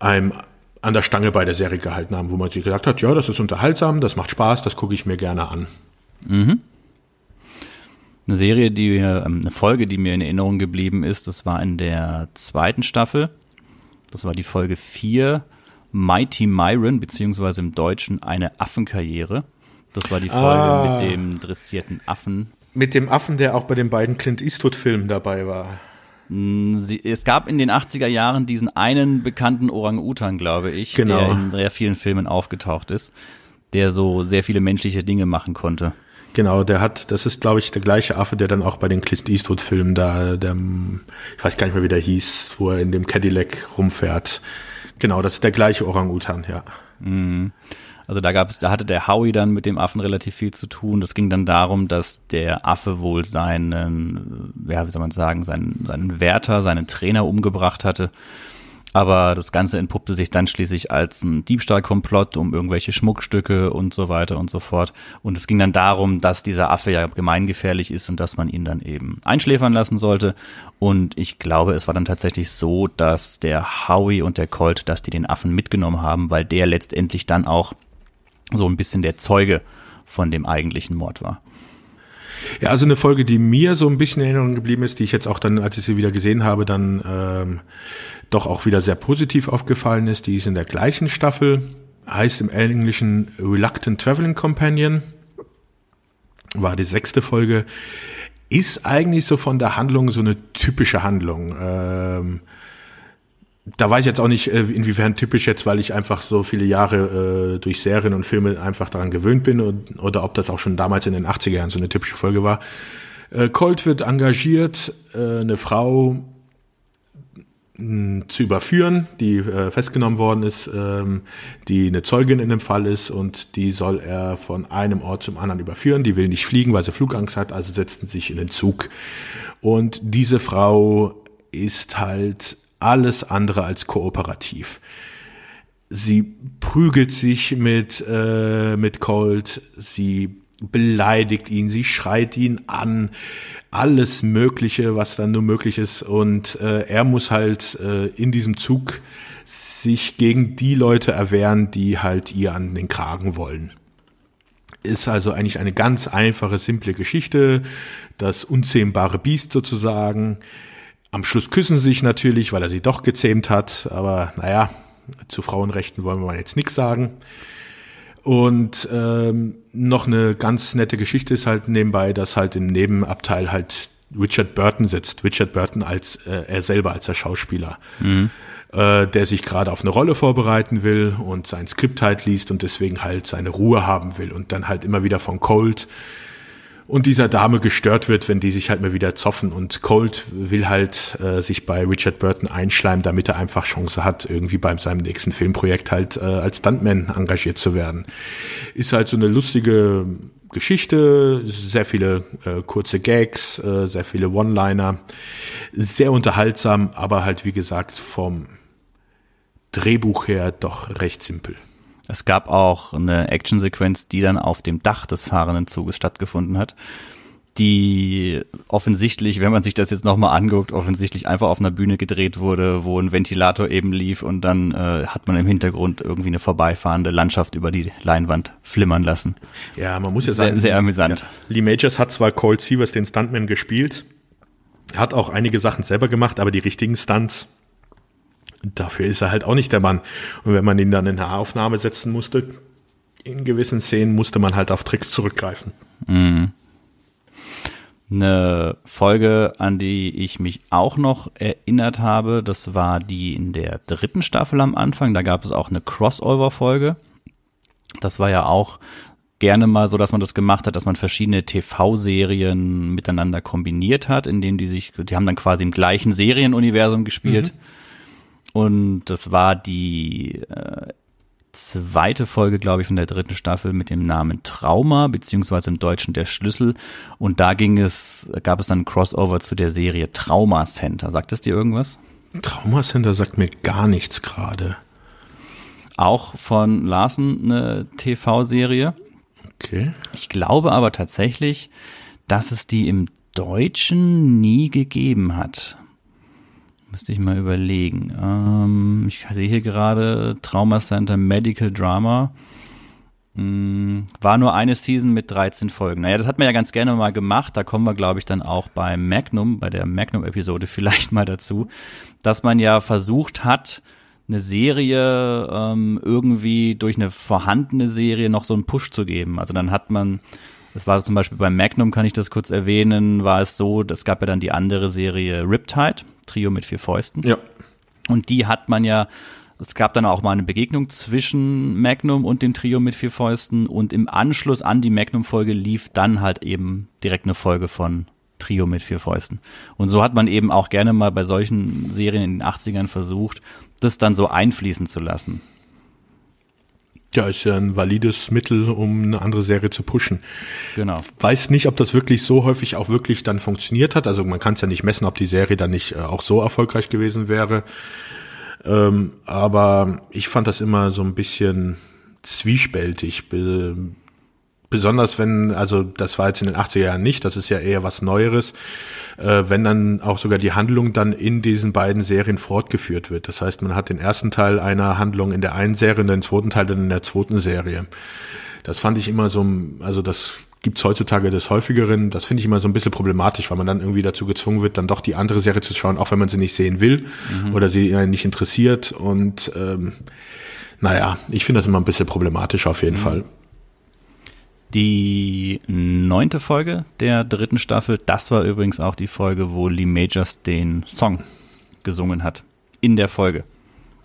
einem an der Stange bei der Serie gehalten haben, wo man sich gesagt hat, ja, das ist unterhaltsam, das macht Spaß, das gucke ich mir gerne an. Mhm. Eine Serie, die mir, ähm, eine Folge, die mir in Erinnerung geblieben ist, das war in der zweiten Staffel. Das war die Folge 4, Mighty Myron, beziehungsweise im Deutschen eine Affenkarriere. Das war die Folge ah. mit dem dressierten Affen. Mit dem Affen, der auch bei den beiden Clint Eastwood-Filmen dabei war. Hm, sie, es gab in den 80er Jahren diesen einen bekannten Orang-Utan, glaube ich, genau. der in sehr vielen Filmen aufgetaucht ist, der so sehr viele menschliche Dinge machen konnte. Genau, der hat, das ist, glaube ich, der gleiche Affe, der dann auch bei den Clint Eastwood-Filmen da, der, ich weiß gar nicht mehr, wie der hieß, wo er in dem Cadillac rumfährt. Genau, das ist der gleiche Orang-Utan, ja. Mhm. Also da gab's, da hatte der Howie dann mit dem Affen relativ viel zu tun. Das ging dann darum, dass der Affe wohl seinen, ja, wie soll man sagen, seinen, seinen Wärter, seinen Trainer umgebracht hatte aber das Ganze entpuppte sich dann schließlich als ein Diebstahlkomplott um irgendwelche Schmuckstücke und so weiter und so fort. Und es ging dann darum, dass dieser Affe ja gemeingefährlich ist und dass man ihn dann eben einschläfern lassen sollte. Und ich glaube, es war dann tatsächlich so, dass der Howie und der Colt, dass die den Affen mitgenommen haben, weil der letztendlich dann auch so ein bisschen der Zeuge von dem eigentlichen Mord war. Ja, also eine Folge, die mir so ein bisschen in Erinnerung geblieben ist, die ich jetzt auch dann, als ich sie wieder gesehen habe, dann ähm, doch auch wieder sehr positiv aufgefallen ist. Die ist in der gleichen Staffel, heißt im Englischen Reluctant Traveling Companion, war die sechste Folge, ist eigentlich so von der Handlung so eine typische Handlung. Ähm, da weiß ich jetzt auch nicht, äh, inwiefern typisch jetzt, weil ich einfach so viele Jahre äh, durch Serien und Filme einfach daran gewöhnt bin und, oder ob das auch schon damals in den 80er Jahren so eine typische Folge war. Äh, Colt wird engagiert, äh, eine Frau zu überführen, die äh, festgenommen worden ist, ähm, die eine Zeugin in dem Fall ist und die soll er von einem Ort zum anderen überführen. Die will nicht fliegen, weil sie Flugangst hat, also setzen sich in den Zug. Und diese Frau ist halt alles andere als kooperativ. Sie prügelt sich mit, äh, mit Colt, sie beleidigt ihn, sie schreit ihn an, alles Mögliche, was dann nur möglich ist. Und äh, er muss halt äh, in diesem Zug sich gegen die Leute erwehren, die halt ihr an den Kragen wollen. Ist also eigentlich eine ganz einfache, simple Geschichte, das unzähmbare Biest sozusagen. Am Schluss küssen sie sich natürlich, weil er sie doch gezähmt hat, aber naja, zu Frauenrechten wollen wir mal jetzt nichts sagen. Und ähm, noch eine ganz nette Geschichte ist halt nebenbei, dass halt im Nebenabteil halt Richard Burton sitzt. Richard Burton als äh, er selber als der Schauspieler. Mhm. äh, der sich gerade auf eine Rolle vorbereiten will und sein Skript halt liest und deswegen halt seine Ruhe haben will und dann halt immer wieder von Cold und dieser Dame gestört wird, wenn die sich halt mal wieder zoffen. Und Colt will halt äh, sich bei Richard Burton einschleimen, damit er einfach Chance hat, irgendwie bei seinem nächsten Filmprojekt halt äh, als Stuntman engagiert zu werden. Ist halt so eine lustige Geschichte, sehr viele äh, kurze Gags, äh, sehr viele One-Liner, sehr unterhaltsam, aber halt wie gesagt vom Drehbuch her doch recht simpel. Es gab auch eine Actionsequenz, die dann auf dem Dach des fahrenden Zuges stattgefunden hat, die offensichtlich, wenn man sich das jetzt nochmal anguckt, offensichtlich einfach auf einer Bühne gedreht wurde, wo ein Ventilator eben lief und dann äh, hat man im Hintergrund irgendwie eine vorbeifahrende Landschaft über die Leinwand flimmern lassen. Ja, man muss ja sehr, sagen, sehr amüsant. Ja. Lee Majors hat zwar Cold Sievers den Stuntman gespielt, hat auch einige Sachen selber gemacht, aber die richtigen Stunts dafür ist er halt auch nicht der Mann. Und wenn man ihn dann in eine Aufnahme setzen musste, in gewissen Szenen musste man halt auf Tricks zurückgreifen. Mhm. Eine Folge, an die ich mich auch noch erinnert habe, das war die in der dritten Staffel am Anfang. Da gab es auch eine Crossover-Folge. Das war ja auch gerne mal so, dass man das gemacht hat, dass man verschiedene TV-Serien miteinander kombiniert hat, indem die sich, die haben dann quasi im gleichen Serienuniversum gespielt. Mhm und das war die äh, zweite Folge, glaube ich, von der dritten Staffel mit dem Namen Trauma, beziehungsweise im Deutschen der Schlüssel. Und da ging es, gab es dann ein Crossover zu der Serie Trauma Center. Sagt das dir irgendwas? Trauma Center sagt mir gar nichts gerade. Auch von Larsen eine TV-Serie. Okay. Ich glaube aber tatsächlich, dass es die im Deutschen nie gegeben hat. Müsste ich mal überlegen. Ähm, ich sehe hier gerade Trauma Center Medical Drama. Hm, war nur eine Season mit 13 Folgen. Naja, das hat man ja ganz gerne mal gemacht. Da kommen wir, glaube ich, dann auch bei Magnum, bei der Magnum-Episode vielleicht mal dazu, dass man ja versucht hat, eine Serie ähm, irgendwie durch eine vorhandene Serie noch so einen Push zu geben. Also dann hat man das war zum Beispiel bei Magnum, kann ich das kurz erwähnen, war es so, es gab ja dann die andere Serie Riptide, Trio mit vier Fäusten. Ja. Und die hat man ja, es gab dann auch mal eine Begegnung zwischen Magnum und dem Trio mit vier Fäusten und im Anschluss an die Magnum-Folge lief dann halt eben direkt eine Folge von Trio mit vier Fäusten. Und so hat man eben auch gerne mal bei solchen Serien in den 80ern versucht, das dann so einfließen zu lassen. Ja, ist ja ein valides Mittel, um eine andere Serie zu pushen. Genau. Weiß nicht, ob das wirklich so häufig auch wirklich dann funktioniert hat. Also man kann es ja nicht messen, ob die Serie dann nicht äh, auch so erfolgreich gewesen wäre. Ähm, aber ich fand das immer so ein bisschen zwiespältig besonders wenn, also das war jetzt in den 80er Jahren nicht, das ist ja eher was Neueres, äh, wenn dann auch sogar die Handlung dann in diesen beiden Serien fortgeführt wird. Das heißt, man hat den ersten Teil einer Handlung in der einen Serie und den zweiten Teil dann in der zweiten Serie. Das fand ich immer so, also das gibt's heutzutage des häufigeren. Das finde ich immer so ein bisschen problematisch, weil man dann irgendwie dazu gezwungen wird, dann doch die andere Serie zu schauen, auch wenn man sie nicht sehen will mhm. oder sie nicht interessiert. Und ähm, naja, ich finde das immer ein bisschen problematisch auf jeden mhm. Fall. Die neunte Folge der dritten Staffel, das war übrigens auch die Folge, wo Lee Majors den Song gesungen hat. In der Folge.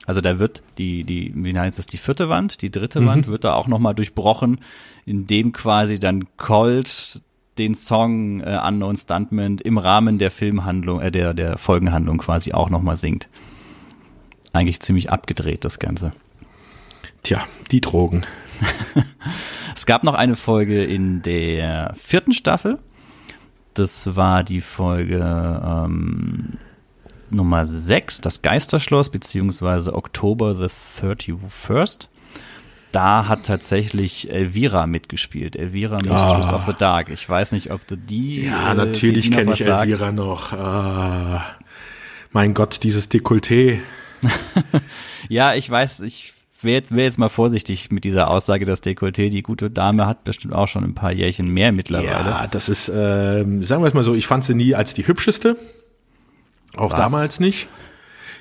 Also da wird die, die, wie heißt das, die vierte Wand, die dritte mhm. Wand wird da auch nochmal durchbrochen, indem quasi dann Colt den Song äh, Unknown Stuntman im Rahmen der Filmhandlung, äh, der, der Folgenhandlung quasi auch nochmal singt. Eigentlich ziemlich abgedreht, das Ganze. Tja, die Drogen. es gab noch eine Folge in der vierten Staffel. Das war die Folge ähm, Nummer 6, das Geisterschloss, beziehungsweise Oktober the 31st. Da hat tatsächlich Elvira mitgespielt. Elvira Mistress oh. of the Dark. Ich weiß nicht, ob du die. Ja, äh, natürlich kenne ich Elvira sagt. noch. Ah, mein Gott, dieses Dekolleté. ja, ich weiß, ich wäre jetzt, wär jetzt mal vorsichtig mit dieser Aussage, dass Dekolleté, die gute Dame hat bestimmt auch schon ein paar Jährchen mehr mittlerweile. Ja, das ist, äh, sagen wir es mal so, ich fand sie nie als die hübscheste. Auch Was? damals nicht.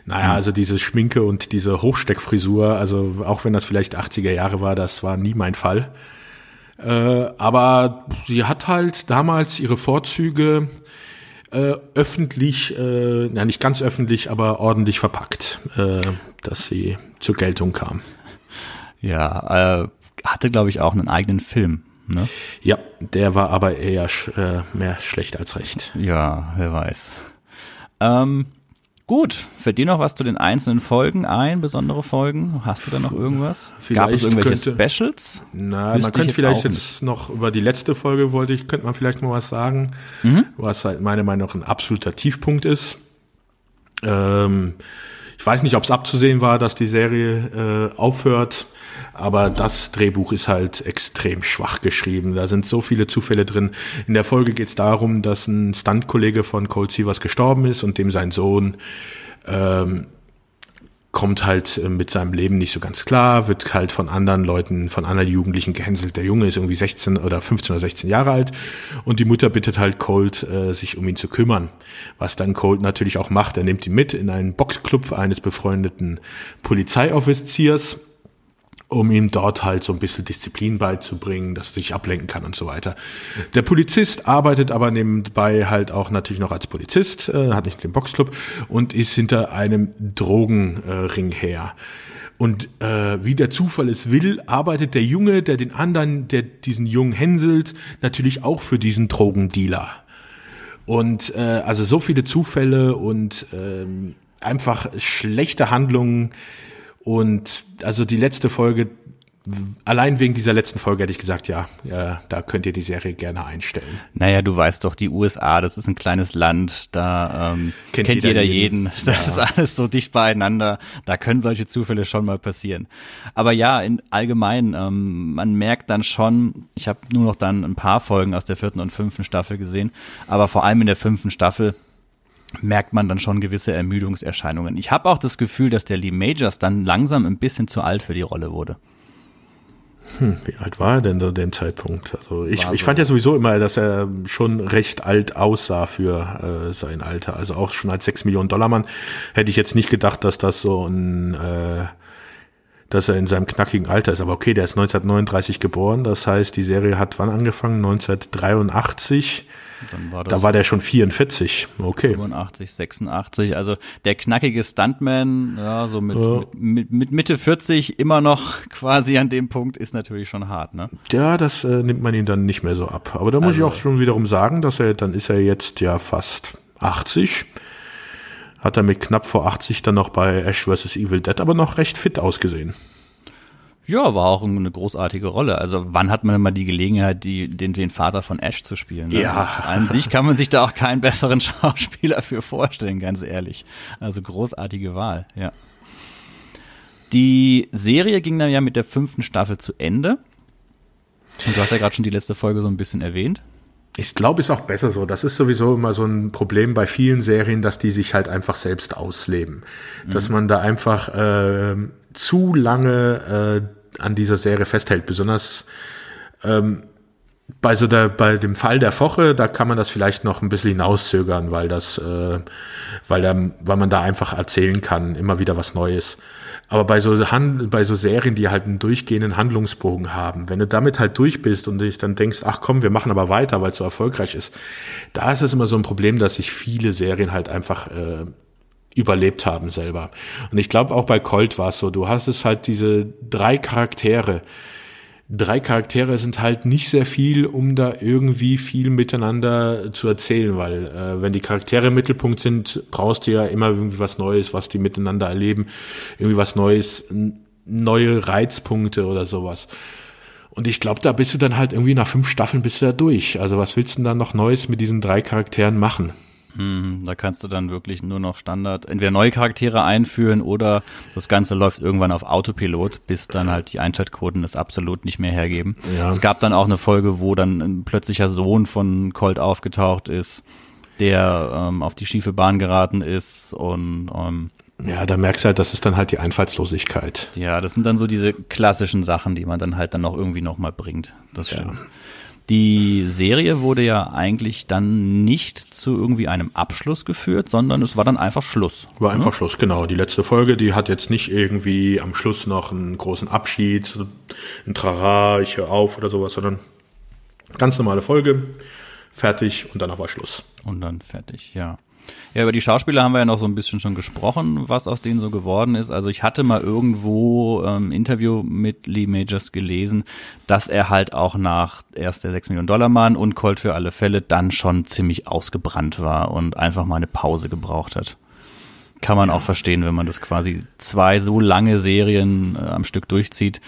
Naja, hm. also diese Schminke und diese Hochsteckfrisur, also auch wenn das vielleicht 80er Jahre war, das war nie mein Fall. Äh, aber sie hat halt damals ihre Vorzüge äh, öffentlich, äh, ja nicht ganz öffentlich, aber ordentlich verpackt, äh, dass sie zur Geltung kam. Ja, äh, hatte glaube ich auch einen eigenen Film. Ne? Ja, der war aber eher sch äh, mehr schlecht als recht. Ja, wer weiß. Ähm, Gut, fällt dir noch was zu den einzelnen Folgen ein, besondere Folgen? Hast du da noch irgendwas? Vielleicht Gab es irgendwelche könnte, Specials? Na, man könnte vielleicht jetzt noch über die letzte Folge wollte ich, könnte man vielleicht mal was sagen, mhm. was halt meiner Meinung nach ein absoluter Tiefpunkt ist. Ähm, ich weiß nicht, ob es abzusehen war, dass die Serie äh, aufhört. Aber das Drehbuch ist halt extrem schwach geschrieben. Da sind so viele Zufälle drin. In der Folge geht es darum, dass ein Stuntkollege von Cold Sievers gestorben ist und dem sein Sohn ähm, kommt halt äh, mit seinem Leben nicht so ganz klar, wird halt von anderen Leuten, von anderen Jugendlichen gehänselt. Der Junge ist irgendwie 16 oder 15 oder 16 Jahre alt und die Mutter bittet halt Colt, äh, sich um ihn zu kümmern. Was dann Colt natürlich auch macht. Er nimmt ihn mit in einen Boxclub eines befreundeten Polizeioffiziers um ihm dort halt so ein bisschen Disziplin beizubringen, dass er sich ablenken kann und so weiter. Der Polizist arbeitet aber nebenbei halt auch natürlich noch als Polizist, äh, hat nicht den Boxclub und ist hinter einem Drogenring her. Und äh, wie der Zufall es will, arbeitet der Junge, der den anderen, der diesen Jungen hänselt, natürlich auch für diesen Drogendealer. Und äh, also so viele Zufälle und ähm, einfach schlechte Handlungen, und also die letzte Folge, allein wegen dieser letzten Folge hätte ich gesagt, ja, ja, da könnt ihr die Serie gerne einstellen. Naja, du weißt doch, die USA, das ist ein kleines Land, da ähm, kennt, kennt jeder, jeden. jeden. Das ja. ist alles so dicht beieinander. Da können solche Zufälle schon mal passieren. Aber ja, in allgemein, ähm, man merkt dann schon, ich habe nur noch dann ein paar Folgen aus der vierten und fünften Staffel gesehen, aber vor allem in der fünften Staffel merkt man dann schon gewisse Ermüdungserscheinungen. Ich habe auch das Gefühl, dass der Lee Majors dann langsam ein bisschen zu alt für die Rolle wurde. Hm, wie alt war er denn zu dem Zeitpunkt? Also ich, so. ich fand ja sowieso immer, dass er schon recht alt aussah für äh, sein Alter. Also auch schon als 6 Millionen Dollar Mann hätte ich jetzt nicht gedacht, dass das so ein äh, dass er in seinem knackigen Alter ist. Aber okay, der ist 1939 geboren. Das heißt, die Serie hat wann angefangen? 1983. War da war der schon 44. Okay. 85, 86. Also der knackige Stuntman, ja, so mit, ja. mit, mit, Mitte 40 immer noch quasi an dem Punkt ist natürlich schon hart, ne? Ja, das äh, nimmt man ihn dann nicht mehr so ab. Aber da muss also, ich auch schon wiederum sagen, dass er, dann ist er jetzt ja fast 80. Hat er mit knapp vor 80 dann noch bei Ash vs. Evil Dead aber noch recht fit ausgesehen. Ja, war auch eine großartige Rolle. Also wann hat man denn mal die Gelegenheit, die, den, den Vater von Ash zu spielen? Ne? Ja. An sich kann man sich da auch keinen besseren Schauspieler für vorstellen, ganz ehrlich. Also großartige Wahl, ja. Die Serie ging dann ja mit der fünften Staffel zu Ende. Und du hast ja gerade schon die letzte Folge so ein bisschen erwähnt. Ich glaube, ist auch besser so. Das ist sowieso immer so ein Problem bei vielen Serien, dass die sich halt einfach selbst ausleben. Mhm. Dass man da einfach äh, zu lange äh, an dieser Serie festhält. Besonders ähm, bei so der, bei dem Fall der Woche, da kann man das vielleicht noch ein bisschen hinauszögern, weil das, äh, weil da, weil man da einfach erzählen kann, immer wieder was Neues. Aber bei so, Hand, bei so Serien, die halt einen durchgehenden Handlungsbogen haben, wenn du damit halt durch bist und dich dann denkst, ach komm, wir machen aber weiter, weil es so erfolgreich ist, da ist es immer so ein Problem, dass sich viele Serien halt einfach äh, überlebt haben selber. Und ich glaube auch bei Colt war es so, du hast es halt diese drei Charaktere. Drei Charaktere sind halt nicht sehr viel, um da irgendwie viel miteinander zu erzählen, weil äh, wenn die Charaktere im Mittelpunkt sind, brauchst du ja immer irgendwie was Neues, was die miteinander erleben, irgendwie was Neues, neue Reizpunkte oder sowas. Und ich glaube, da bist du dann halt irgendwie nach fünf Staffeln bist du da durch. Also was willst du denn dann noch Neues mit diesen drei Charakteren machen? Hm, da kannst du dann wirklich nur noch Standard, entweder neue Charaktere einführen oder das Ganze läuft irgendwann auf Autopilot, bis dann halt die Einschaltquoten das absolut nicht mehr hergeben. Ja. Es gab dann auch eine Folge, wo dann ein plötzlicher Sohn von Colt aufgetaucht ist, der ähm, auf die schiefe Bahn geraten ist und ähm, ja, da merkst du halt, das ist dann halt die Einfallslosigkeit. Ja, das sind dann so diese klassischen Sachen, die man dann halt dann noch irgendwie nochmal bringt. Das stimmt. Ja. Die Serie wurde ja eigentlich dann nicht zu irgendwie einem Abschluss geführt, sondern es war dann einfach Schluss. War einfach Schluss, genau. Die letzte Folge, die hat jetzt nicht irgendwie am Schluss noch einen großen Abschied, ein Trara, ich höre auf oder sowas, sondern ganz normale Folge. fertig und danach war Schluss. Und dann fertig, ja. Ja, über die Schauspieler haben wir ja noch so ein bisschen schon gesprochen, was aus denen so geworden ist. Also ich hatte mal irgendwo ähm, Interview mit Lee Majors gelesen, dass er halt auch nach erst der 6 Millionen Dollar Mann und Colt für alle Fälle dann schon ziemlich ausgebrannt war und einfach mal eine Pause gebraucht hat. Kann man auch verstehen, wenn man das quasi zwei so lange Serien äh, am Stück durchzieht,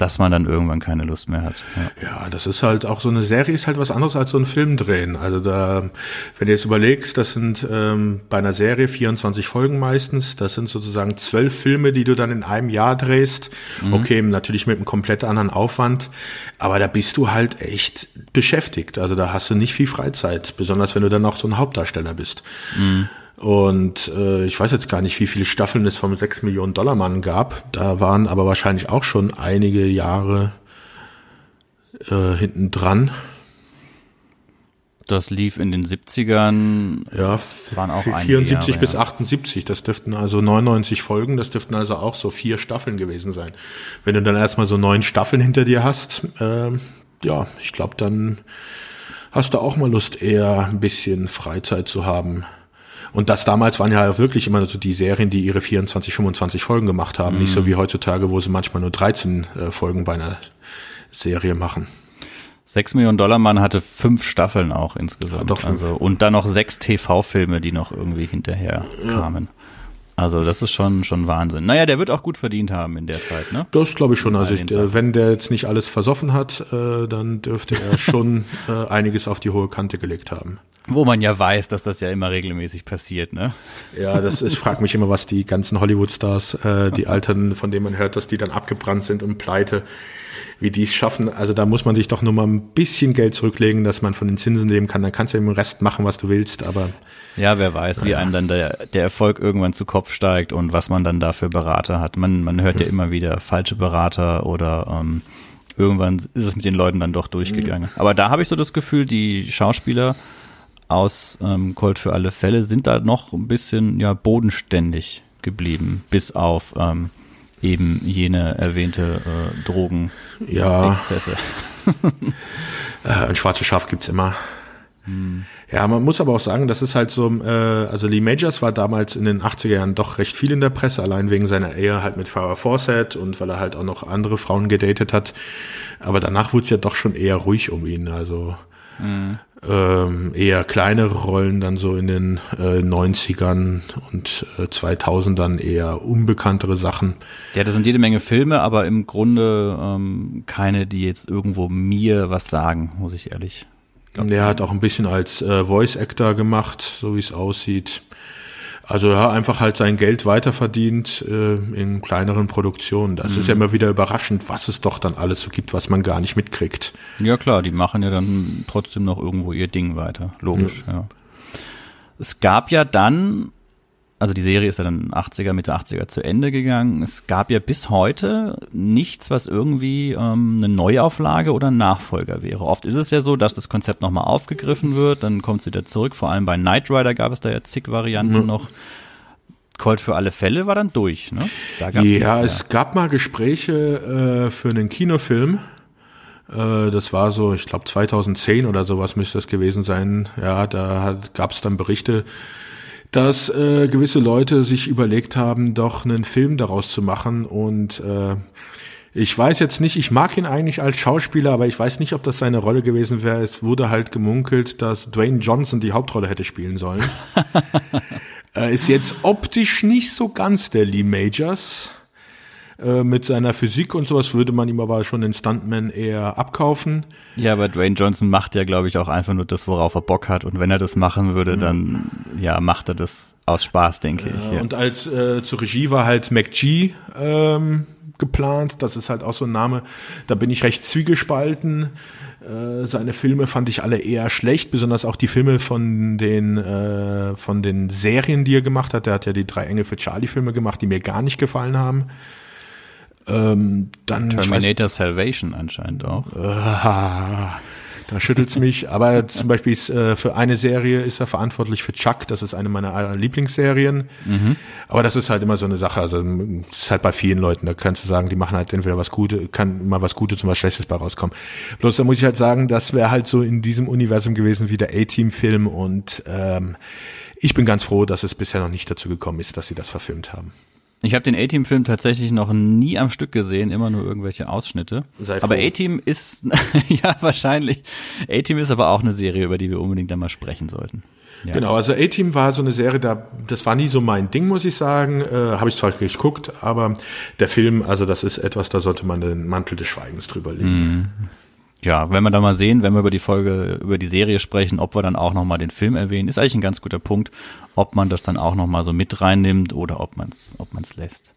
dass man dann irgendwann keine Lust mehr hat. Ja. ja. das ist halt auch so eine Serie ist halt was anderes als so ein Film drehen. Also da, wenn du jetzt überlegst, das sind ähm, bei einer Serie 24 Folgen meistens, das sind sozusagen zwölf Filme, die du dann in einem Jahr drehst. Mhm. Okay, natürlich mit einem komplett anderen Aufwand, aber da bist du halt echt beschäftigt. Also da hast du nicht viel Freizeit, besonders wenn du dann auch so ein Hauptdarsteller bist. Mhm. Und äh, ich weiß jetzt gar nicht, wie viele Staffeln es vom 6 Millionen Dollar Mann gab. Da waren aber wahrscheinlich auch schon einige Jahre äh, hinten dran. Das lief in den 70ern. Ja, waren auch 74 Jahre, bis ja. 78. Das dürften also 99 Folgen. Das dürften also auch so vier Staffeln gewesen sein. Wenn du dann erstmal so neun Staffeln hinter dir hast, äh, ja, ich glaube, dann hast du auch mal Lust, eher ein bisschen Freizeit zu haben. Und das damals waren ja wirklich immer so die Serien, die ihre 24, 25 Folgen gemacht haben. Mhm. Nicht so wie heutzutage, wo sie manchmal nur 13 äh, Folgen bei einer Serie machen. 6 Millionen Dollar Mann hatte fünf Staffeln auch insgesamt. Ja, also, und dann noch sechs TV-Filme, die noch irgendwie hinterher ja. kamen. Also das ist schon schon Wahnsinn. Naja, der wird auch gut verdient haben in der Zeit, ne? Das glaube ich schon. Also ich, äh, wenn der jetzt nicht alles versoffen hat, äh, dann dürfte er schon äh, einiges auf die hohe Kante gelegt haben. Wo man ja weiß, dass das ja immer regelmäßig passiert, ne? Ja, das ist, ich frage mich immer, was die ganzen Hollywood-Stars, äh, die Alten, von denen man hört, dass die dann abgebrannt sind und pleite, wie die es schaffen. Also da muss man sich doch nur mal ein bisschen Geld zurücklegen, dass man von den Zinsen leben kann. Dann kannst du im Rest machen, was du willst, aber. Ja, wer weiß, wie einem dann der, der Erfolg irgendwann zu Kopf steigt und was man dann da für Berater hat. Man, man hört ja hm. immer wieder falsche Berater oder ähm, irgendwann ist es mit den Leuten dann doch durchgegangen. Hm. Aber da habe ich so das Gefühl, die Schauspieler aus ähm, Colt für alle Fälle sind da noch ein bisschen ja bodenständig geblieben, bis auf ähm, eben jene erwähnte äh, Drogenexzesse. Ja. äh, ein schwarzes Schaf gibt's immer. Ja, man muss aber auch sagen, das ist halt so, äh, also Lee Majors war damals in den 80er Jahren doch recht viel in der Presse, allein wegen seiner Ehe halt mit Farrah Fawcett und weil er halt auch noch andere Frauen gedatet hat. Aber danach wurde es ja doch schon eher ruhig um ihn, also mhm ähm, eher kleinere Rollen dann so in den äh, 90ern und äh, 2000ern eher unbekanntere Sachen. Ja, das sind jede Menge Filme, aber im Grunde ähm, keine, die jetzt irgendwo mir was sagen, muss ich ehrlich. Er hat auch ein bisschen als äh, Voice Actor gemacht, so wie es aussieht. Also ja, einfach halt sein Geld weiterverdient äh, in kleineren Produktionen. Das mhm. ist ja mhm. immer wieder überraschend, was es doch dann alles so gibt, was man gar nicht mitkriegt. Ja klar, die machen ja dann trotzdem noch irgendwo ihr Ding weiter. Logisch, ja. ja. Es gab ja dann also die Serie ist ja dann 80er, Mitte 80er zu Ende gegangen. Es gab ja bis heute nichts, was irgendwie ähm, eine Neuauflage oder ein Nachfolger wäre. Oft ist es ja so, dass das Konzept nochmal aufgegriffen wird, dann kommt es wieder zurück. Vor allem bei Knight Rider gab es da ja zig Varianten mhm. noch. Colt für alle Fälle war dann durch, ne? ja, es gab mal Gespräche äh, für einen Kinofilm. Äh, das war so, ich glaube 2010 oder sowas müsste das gewesen sein. Ja, da gab es dann Berichte, dass äh, gewisse Leute sich überlegt haben, doch einen Film daraus zu machen und äh, ich weiß jetzt nicht, ich mag ihn eigentlich als Schauspieler, aber ich weiß nicht, ob das seine Rolle gewesen wäre. Es wurde halt gemunkelt, dass Dwayne Johnson die Hauptrolle hätte spielen sollen. äh, ist jetzt optisch nicht so ganz der Lee Majors. Äh, mit seiner Physik und sowas würde man ihm aber schon den Stuntman eher abkaufen. Ja, aber Dwayne Johnson macht ja, glaube ich, auch einfach nur das, worauf er Bock hat. Und wenn er das machen würde, dann ja, macht er das aus Spaß, denke ich. Ja. Und als äh, zur Regie war halt McG ähm, geplant. Das ist halt auch so ein Name. Da bin ich recht zwiegespalten. Äh, seine Filme fand ich alle eher schlecht, besonders auch die Filme von den äh, von den Serien, die er gemacht hat. Er hat ja die drei Engel für Charlie Filme gemacht, die mir gar nicht gefallen haben. Ähm, dann Terminator weiß, Salvation anscheinend auch. Äh, Da schüttelt's mich. Aber zum Beispiel ist, äh, für eine Serie ist er verantwortlich für Chuck. Das ist eine meiner äh, Lieblingsserien. Mhm. Aber das ist halt immer so eine Sache. Also das ist halt bei vielen Leuten. Da kannst du sagen, die machen halt entweder was Gutes, kann mal was Gutes und was Schlechtes bei rauskommen. Bloß da muss ich halt sagen, das wäre halt so in diesem Universum gewesen wie der A-Team-Film und ähm, ich bin ganz froh, dass es bisher noch nicht dazu gekommen ist, dass sie das verfilmt haben. Ich habe den A-Team-Film tatsächlich noch nie am Stück gesehen, immer nur irgendwelche Ausschnitte. Sei aber A-Team ist, ja, wahrscheinlich. A-Team ist aber auch eine Serie, über die wir unbedingt einmal sprechen sollten. Ja. Genau, also A-Team war so eine Serie, da, das war nie so mein Ding, muss ich sagen. Äh, Habe ich zwar geguckt, aber der Film, also das ist etwas, da sollte man den Mantel des Schweigens drüber legen. Mhm ja, wenn wir da mal sehen, wenn wir über die Folge, über die Serie sprechen, ob wir dann auch nochmal den Film erwähnen, ist eigentlich ein ganz guter Punkt, ob man das dann auch nochmal so mit reinnimmt oder ob man es ob man's lässt.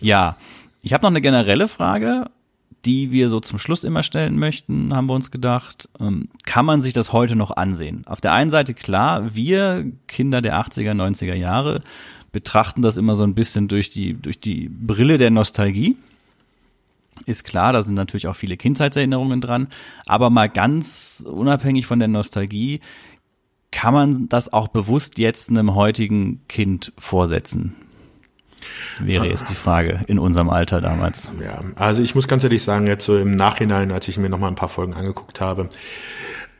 Ja, ich habe noch eine generelle Frage, die wir so zum Schluss immer stellen möchten, haben wir uns gedacht. Ähm, kann man sich das heute noch ansehen? Auf der einen Seite klar, wir Kinder der 80er, 90er Jahre betrachten das immer so ein bisschen durch die, durch die Brille der Nostalgie ist klar, da sind natürlich auch viele Kindheitserinnerungen dran, aber mal ganz unabhängig von der Nostalgie, kann man das auch bewusst jetzt einem heutigen Kind vorsetzen? Wäre jetzt die Frage in unserem Alter damals. Ja, also ich muss ganz ehrlich sagen, jetzt so im Nachhinein, als ich mir noch mal ein paar Folgen angeguckt habe,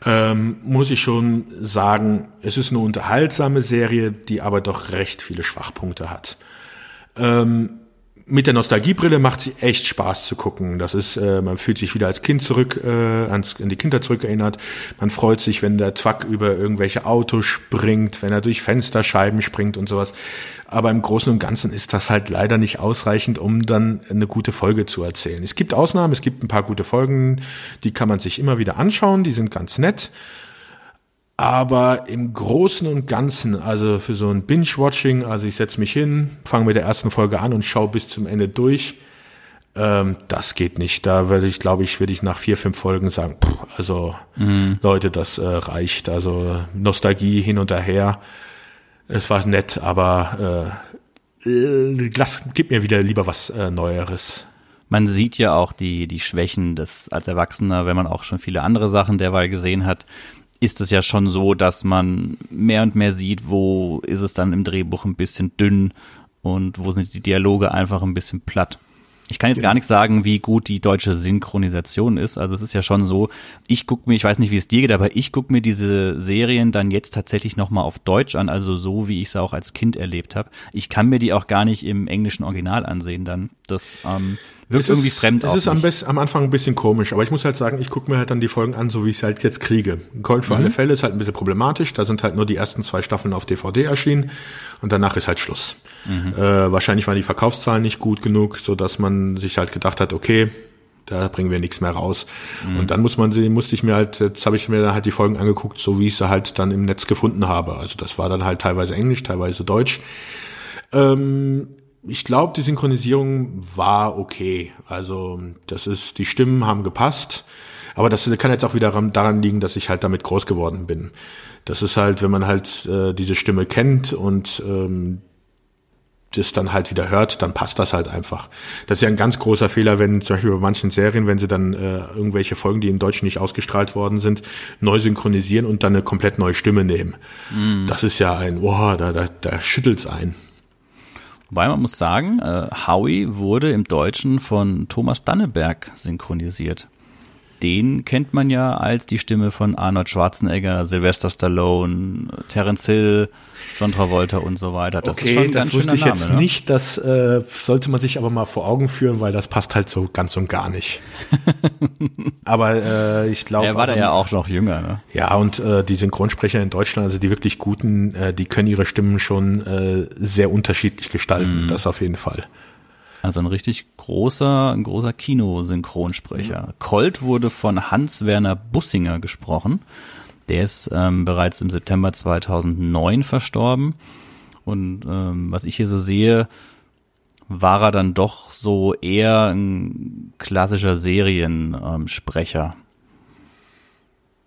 ähm, muss ich schon sagen, es ist eine unterhaltsame Serie, die aber doch recht viele Schwachpunkte hat. Ähm, mit der Nostalgiebrille macht sie echt Spaß zu gucken. Das ist, äh, man fühlt sich wieder als Kind zurück, äh, ans, an die Kinder zurückerinnert. Man freut sich, wenn der Zwack über irgendwelche Autos springt, wenn er durch Fensterscheiben springt und sowas. Aber im Großen und Ganzen ist das halt leider nicht ausreichend, um dann eine gute Folge zu erzählen. Es gibt Ausnahmen, es gibt ein paar gute Folgen, die kann man sich immer wieder anschauen, die sind ganz nett. Aber im Großen und Ganzen, also für so ein Binge-Watching, also ich setze mich hin, fange mit der ersten Folge an und schaue bis zum Ende durch. Ähm, das geht nicht. Da werde ich, glaube ich, würde ich nach vier, fünf Folgen sagen, pff, also mhm. Leute, das äh, reicht. Also Nostalgie hin und her. Es war nett, aber äh, lass, gib mir wieder lieber was äh, Neueres man sieht ja auch die, die Schwächen des als Erwachsener, wenn man auch schon viele andere Sachen derweil gesehen hat ist es ja schon so, dass man mehr und mehr sieht, wo ist es dann im Drehbuch ein bisschen dünn und wo sind die Dialoge einfach ein bisschen platt. Ich kann jetzt gar nicht sagen, wie gut die deutsche Synchronisation ist. Also es ist ja schon so, ich gucke mir, ich weiß nicht, wie es dir geht, aber ich gucke mir diese Serien dann jetzt tatsächlich nochmal auf Deutsch an, also so, wie ich es auch als Kind erlebt habe. Ich kann mir die auch gar nicht im englischen Original ansehen dann. Das ähm, wirkt es irgendwie ist, fremd Es ist am, best, am Anfang ein bisschen komisch, aber ich muss halt sagen, ich gucke mir halt dann die Folgen an, so wie ich es halt jetzt kriege. Gold für mhm. alle Fälle ist halt ein bisschen problematisch. Da sind halt nur die ersten zwei Staffeln auf DVD erschienen und danach ist halt Schluss. Mhm. Äh, wahrscheinlich waren die Verkaufszahlen nicht gut genug, so dass man sich halt gedacht hat, okay, da bringen wir nichts mehr raus. Mhm. Und dann muss man sie, musste ich mir halt, jetzt habe ich mir dann halt die Folgen angeguckt, so wie ich sie halt dann im Netz gefunden habe. Also das war dann halt teilweise Englisch, teilweise Deutsch. Ähm, ich glaube, die Synchronisierung war okay. Also das ist, die Stimmen haben gepasst. Aber das kann jetzt auch wieder daran liegen, dass ich halt damit groß geworden bin. Das ist halt, wenn man halt äh, diese Stimme kennt und ähm, das dann halt wieder hört, dann passt das halt einfach. Das ist ja ein ganz großer Fehler, wenn zum Beispiel bei manchen Serien, wenn sie dann äh, irgendwelche Folgen, die im Deutschen nicht ausgestrahlt worden sind, neu synchronisieren und dann eine komplett neue Stimme nehmen. Mm. Das ist ja ein, boah, da, da, da schüttelt's ein. Wobei man muss sagen, äh, Howie wurde im Deutschen von Thomas Danneberg synchronisiert. Den kennt man ja als die Stimme von Arnold Schwarzenegger, Sylvester Stallone, Terence Hill, John Travolta und so weiter. Das okay, ist schon ein das wusste ich Name, jetzt ne? nicht. Das äh, sollte man sich aber mal vor Augen führen, weil das passt halt so ganz und gar nicht. aber äh, ich glaube. Er war also, da ja auch noch jünger. Ne? Ja, und äh, die Synchronsprecher in Deutschland, also die wirklich guten, äh, die können ihre Stimmen schon äh, sehr unterschiedlich gestalten. Mm. Das auf jeden Fall. Also ein richtig großer, ein großer Kinosynchronsprecher. Mhm. Colt wurde von Hans-Werner Bussinger gesprochen. Der ist ähm, bereits im September 2009 verstorben. Und ähm, was ich hier so sehe, war er dann doch so eher ein klassischer Seriensprecher.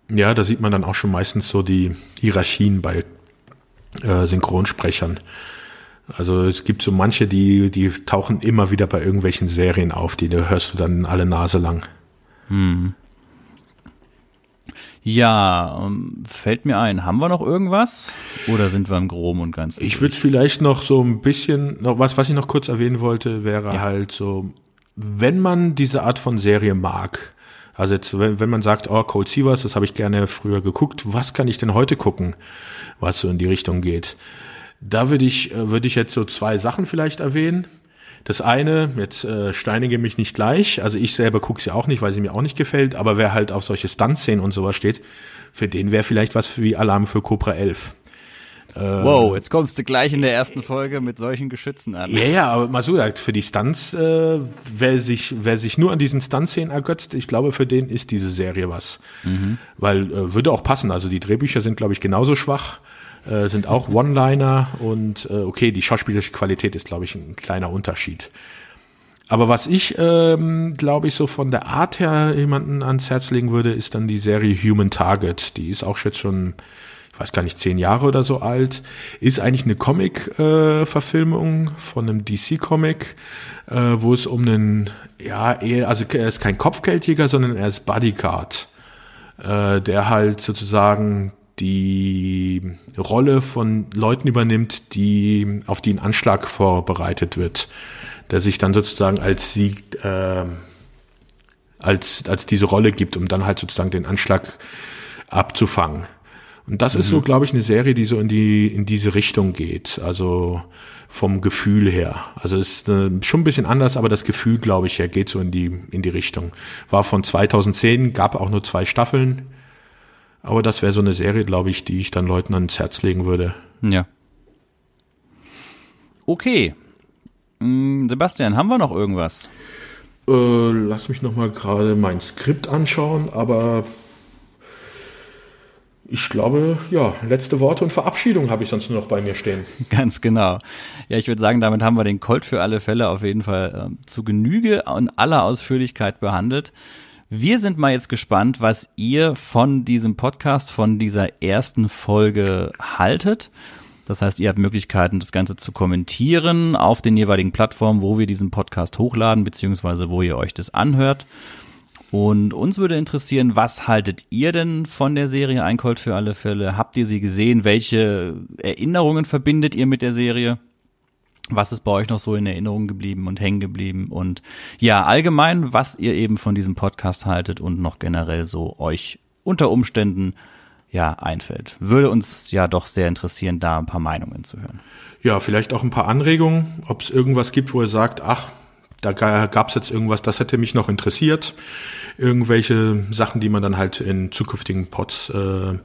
ja, da sieht man dann auch schon meistens so die Hierarchien bei äh, Synchronsprechern. Also es gibt so manche, die, die tauchen immer wieder bei irgendwelchen Serien auf, die hörst du dann alle Nase lang. Hm. Ja, ähm, fällt mir ein, haben wir noch irgendwas? Oder sind wir im Groben und Ganzen? Ich würde vielleicht noch so ein bisschen, noch was, was ich noch kurz erwähnen wollte, wäre ja. halt so, wenn man diese Art von Serie mag, also jetzt, wenn, wenn man sagt, oh, Cold Seavers, das habe ich gerne früher geguckt, was kann ich denn heute gucken, was so in die Richtung geht? Da würde ich, äh, würde ich jetzt so zwei Sachen vielleicht erwähnen. Das eine, jetzt äh, steinige mich nicht gleich, also ich selber gucke sie auch nicht, weil sie mir auch nicht gefällt, aber wer halt auf solche Stunt-Szenen und sowas steht, für den wäre vielleicht was wie Alarm für Cobra 11. Äh, wow, jetzt kommst du gleich in der ersten Folge mit solchen Geschützen an. Ja, ja, aber mal so gesagt, für die Stunts, äh, wer sich, wer sich nur an diesen Stunt-Szenen ergötzt, ich glaube, für den ist diese Serie was. Mhm. Weil äh, würde auch passen. Also die Drehbücher sind, glaube ich, genauso schwach, äh, sind auch One-Liner und äh, okay, die schauspielerische Qualität ist, glaube ich, ein kleiner Unterschied. Aber was ich, ähm, glaube ich, so von der Art her jemanden ans Herz legen würde, ist dann die Serie Human Target. Die ist auch jetzt schon ich weiß gar nicht, zehn Jahre oder so alt, ist eigentlich eine Comic-Verfilmung äh, von einem DC-Comic, äh, wo es um einen, ja, eher, also er ist kein Kopfgeldjäger, sondern er ist Bodyguard, äh, der halt sozusagen die Rolle von Leuten übernimmt, die auf die ein Anschlag vorbereitet wird, der sich dann sozusagen als Sieg äh, als als diese Rolle gibt, um dann halt sozusagen den Anschlag abzufangen. Und das mhm. ist so, mhm. glaube ich, eine Serie, die so in die in diese Richtung geht. Also vom Gefühl her. Also es ist äh, schon ein bisschen anders, aber das Gefühl, glaube ich, her geht so in die in die Richtung. War von 2010, gab auch nur zwei Staffeln. Aber das wäre so eine Serie, glaube ich, die ich dann Leuten ans Herz legen würde. Ja. Okay. Hm, Sebastian, haben wir noch irgendwas? Äh, lass mich noch mal gerade mein Skript anschauen, aber ich glaube, ja, letzte Worte und Verabschiedung habe ich sonst nur noch bei mir stehen. Ganz genau. Ja, ich würde sagen, damit haben wir den Colt für alle Fälle auf jeden Fall äh, zu Genüge und aller Ausführlichkeit behandelt. Wir sind mal jetzt gespannt, was ihr von diesem Podcast, von dieser ersten Folge haltet. Das heißt, ihr habt Möglichkeiten, das Ganze zu kommentieren auf den jeweiligen Plattformen, wo wir diesen Podcast hochladen, beziehungsweise wo ihr euch das anhört. Und uns würde interessieren, was haltet ihr denn von der Serie Einkold für alle Fälle? Habt ihr sie gesehen? Welche Erinnerungen verbindet ihr mit der Serie? Was ist bei euch noch so in Erinnerung geblieben und hängen geblieben? Und ja, allgemein, was ihr eben von diesem Podcast haltet und noch generell so euch unter Umständen ja einfällt. Würde uns ja doch sehr interessieren, da ein paar Meinungen zu hören. Ja, vielleicht auch ein paar Anregungen, ob es irgendwas gibt, wo ihr sagt, ach, da gab es jetzt irgendwas, das hätte mich noch interessiert. Irgendwelche Sachen, die man dann halt in zukünftigen Pods äh,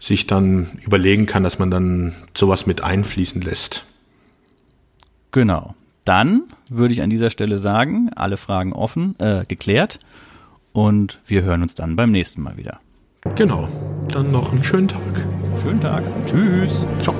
sich dann überlegen kann, dass man dann sowas mit einfließen lässt. Genau. Dann würde ich an dieser Stelle sagen, alle Fragen offen, äh, geklärt. Und wir hören uns dann beim nächsten Mal wieder. Genau. Dann noch einen schönen Tag. Schönen Tag. Tschüss. Ciao.